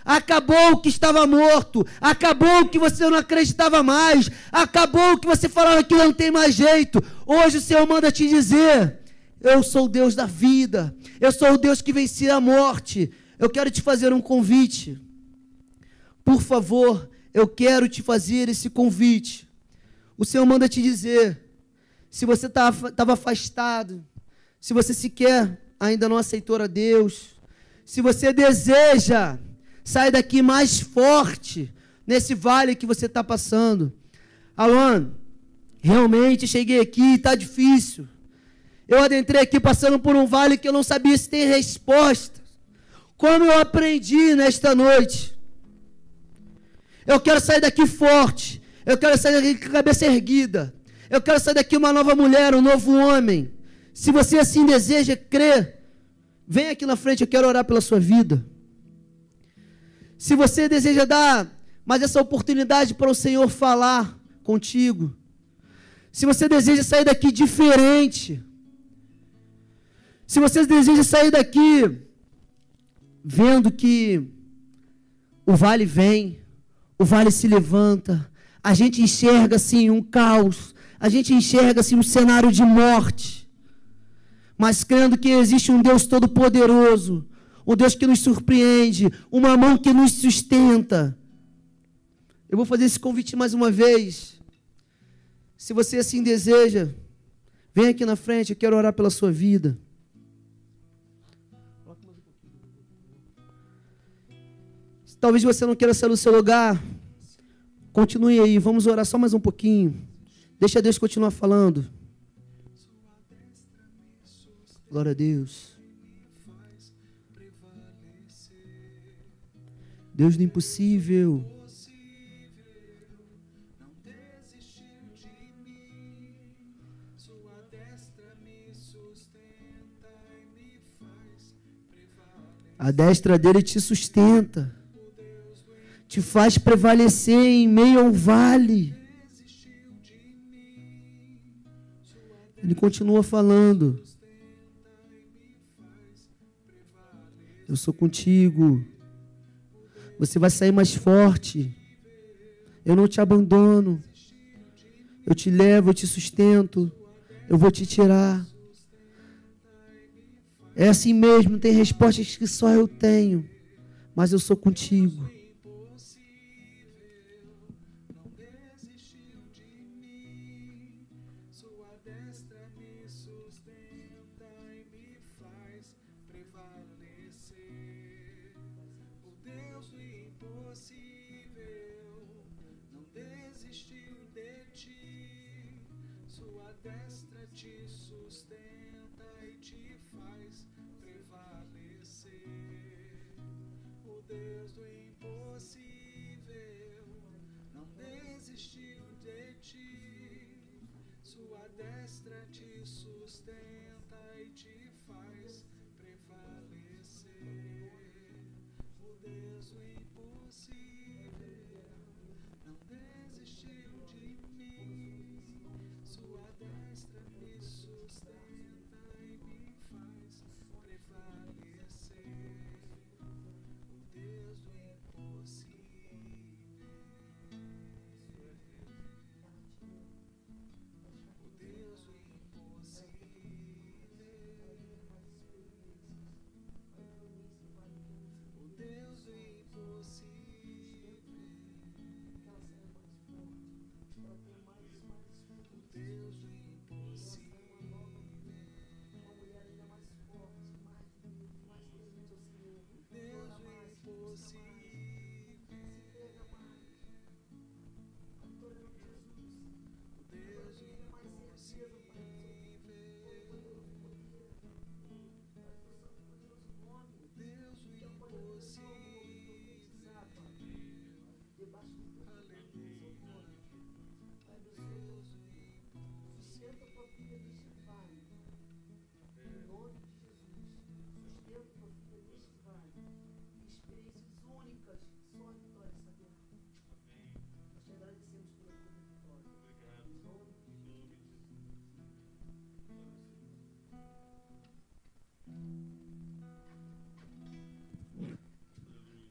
Acabou o que estava morto, acabou o que você não acreditava mais, acabou o que você falava que não tem mais jeito. Hoje o Senhor manda te dizer: Eu sou o Deus da vida, eu sou o Deus que vencia a morte. Eu quero te fazer um convite. Por favor, eu quero te fazer esse convite. O Senhor manda te dizer: se você estava tá, afastado, se você sequer ainda não aceitou a Deus, se você deseja sair daqui mais forte nesse vale que você está passando. Alan, realmente cheguei aqui, está difícil. Eu adentrei aqui passando por um vale que eu não sabia se tem resposta. Como eu aprendi nesta noite eu quero sair daqui forte. Eu quero sair daqui com a cabeça erguida. Eu quero sair daqui uma nova mulher, um novo homem. Se você assim deseja, crê, vem aqui na frente, eu quero orar pela sua vida. Se você deseja dar mais essa oportunidade para o Senhor falar contigo. Se você deseja sair daqui diferente. Se você deseja sair daqui vendo que o vale vem, o vale se levanta, a gente enxerga assim um caos, a gente enxerga assim um cenário de morte, mas crendo que existe um Deus todo-poderoso, um Deus que nos surpreende, uma mão que nos sustenta. Eu vou fazer esse convite mais uma vez. Se você assim deseja, vem aqui na frente, eu quero orar pela sua vida. Talvez você não queira sair do seu lugar. Continue aí, vamos orar só mais um pouquinho. Deixa Deus continuar falando. Glória a Deus. Deus do impossível. A destra dele te sustenta te faz prevalecer em meio ao vale. Ele continua falando. Eu sou contigo. Você vai sair mais forte. Eu não te abandono. Eu te levo, eu te sustento. Eu vou te tirar. É assim mesmo, tem respostas que só eu tenho. Mas eu sou contigo.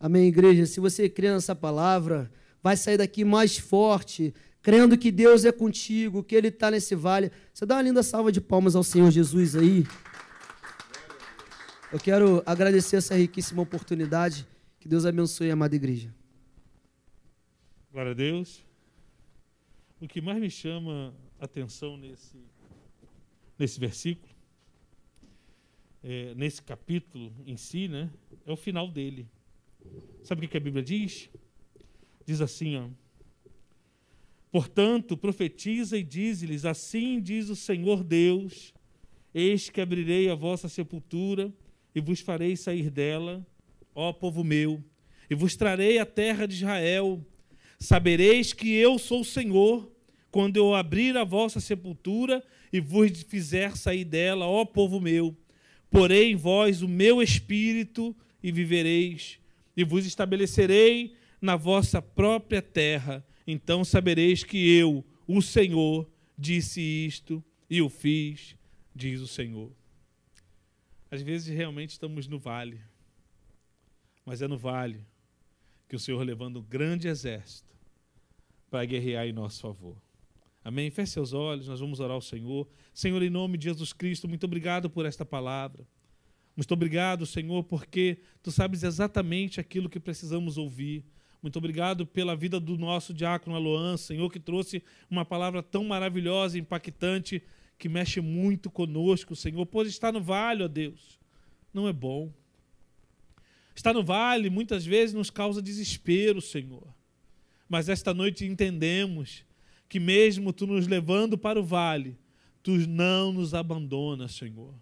Amém, igreja? Se você crê nessa palavra, vai sair daqui mais forte, crendo que Deus é contigo, que Ele está nesse vale. Você dá uma linda salva de palmas ao Senhor Jesus aí. Eu quero agradecer essa riquíssima oportunidade. Que Deus abençoe a amada igreja. Glória a Deus. O que mais me chama atenção nesse, nesse versículo, é, nesse capítulo em si, né, é o final dele. Sabe o que a Bíblia diz? Diz assim, ó. Portanto, profetiza e diz-lhes: Assim diz o Senhor Deus: Eis que abrirei a vossa sepultura e vos farei sair dela, ó povo meu, e vos trarei a terra de Israel. Sabereis que eu sou o Senhor, quando eu abrir a vossa sepultura e vos fizer sair dela, ó povo meu. Porei em vós o meu espírito e vivereis, e vos estabelecerei na vossa própria terra. Então sabereis que eu, o Senhor, disse isto e o fiz, diz o Senhor. Às vezes realmente estamos no vale, mas é no vale que o Senhor levando um grande exército para guerrear em nosso favor. Amém? Feche seus olhos, nós vamos orar ao Senhor. Senhor, em nome de Jesus Cristo, muito obrigado por esta palavra. Muito obrigado, Senhor, porque tu sabes exatamente aquilo que precisamos ouvir. Muito obrigado pela vida do nosso diácono Aloan, Senhor, que trouxe uma palavra tão maravilhosa, impactante que mexe muito conosco, Senhor, pois estar no vale, ó Deus, não é bom. Estar no vale muitas vezes nos causa desespero, Senhor. Mas esta noite entendemos que mesmo tu nos levando para o vale, tu não nos abandonas, Senhor.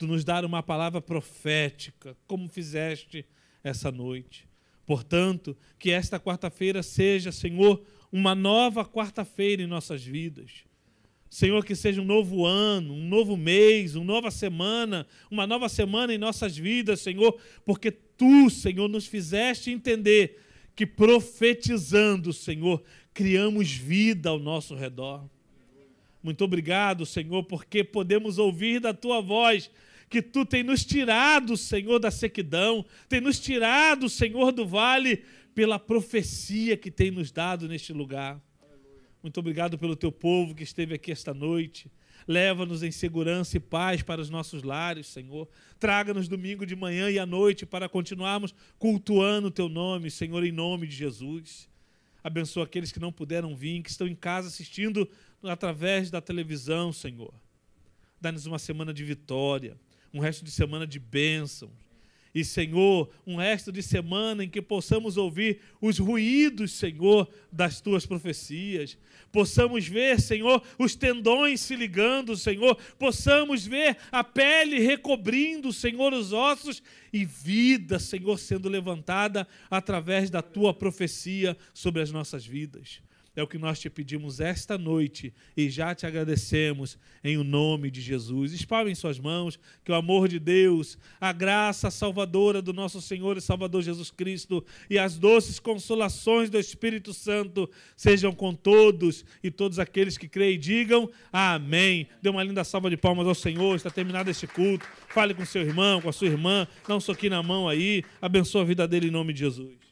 Tu nos dar uma palavra profética, como fizeste essa noite. Portanto, que esta quarta-feira seja, Senhor, uma nova quarta-feira em nossas vidas Senhor, que seja um novo ano, um novo mês, uma nova semana, uma nova semana em nossas vidas, Senhor, porque tu, Senhor, nos fizeste entender que profetizando, Senhor, criamos vida ao nosso redor. Muito obrigado, Senhor, porque podemos ouvir da tua voz que tu tem nos tirado, Senhor, da sequidão, tem nos tirado, Senhor, do vale, pela profecia que tem nos dado neste lugar. Muito obrigado pelo teu povo que esteve aqui esta noite. Leva-nos em segurança e paz para os nossos lares, Senhor. Traga-nos domingo de manhã e à noite para continuarmos cultuando o teu nome, Senhor, em nome de Jesus. Abençoa aqueles que não puderam vir, que estão em casa assistindo através da televisão, Senhor. Dá-nos uma semana de vitória, um resto de semana de bênçãos e, Senhor, um resto de semana em que possamos ouvir os ruídos, Senhor, das tuas profecias. Possamos ver, Senhor, os tendões se ligando, Senhor. Possamos ver a pele recobrindo, Senhor, os ossos e vida, Senhor, sendo levantada através da tua profecia sobre as nossas vidas. É o que nós te pedimos esta noite e já te agradecemos em o nome de Jesus. Espalhem suas mãos, que o amor de Deus, a graça salvadora do nosso Senhor e Salvador Jesus Cristo e as doces consolações do Espírito Santo sejam com todos e todos aqueles que creem digam amém. Dê uma linda salva de palmas ao Senhor. Está terminado este culto. Fale com seu irmão, com a sua irmã, dá um soquinho na mão aí. Abençoa a vida dele em nome de Jesus.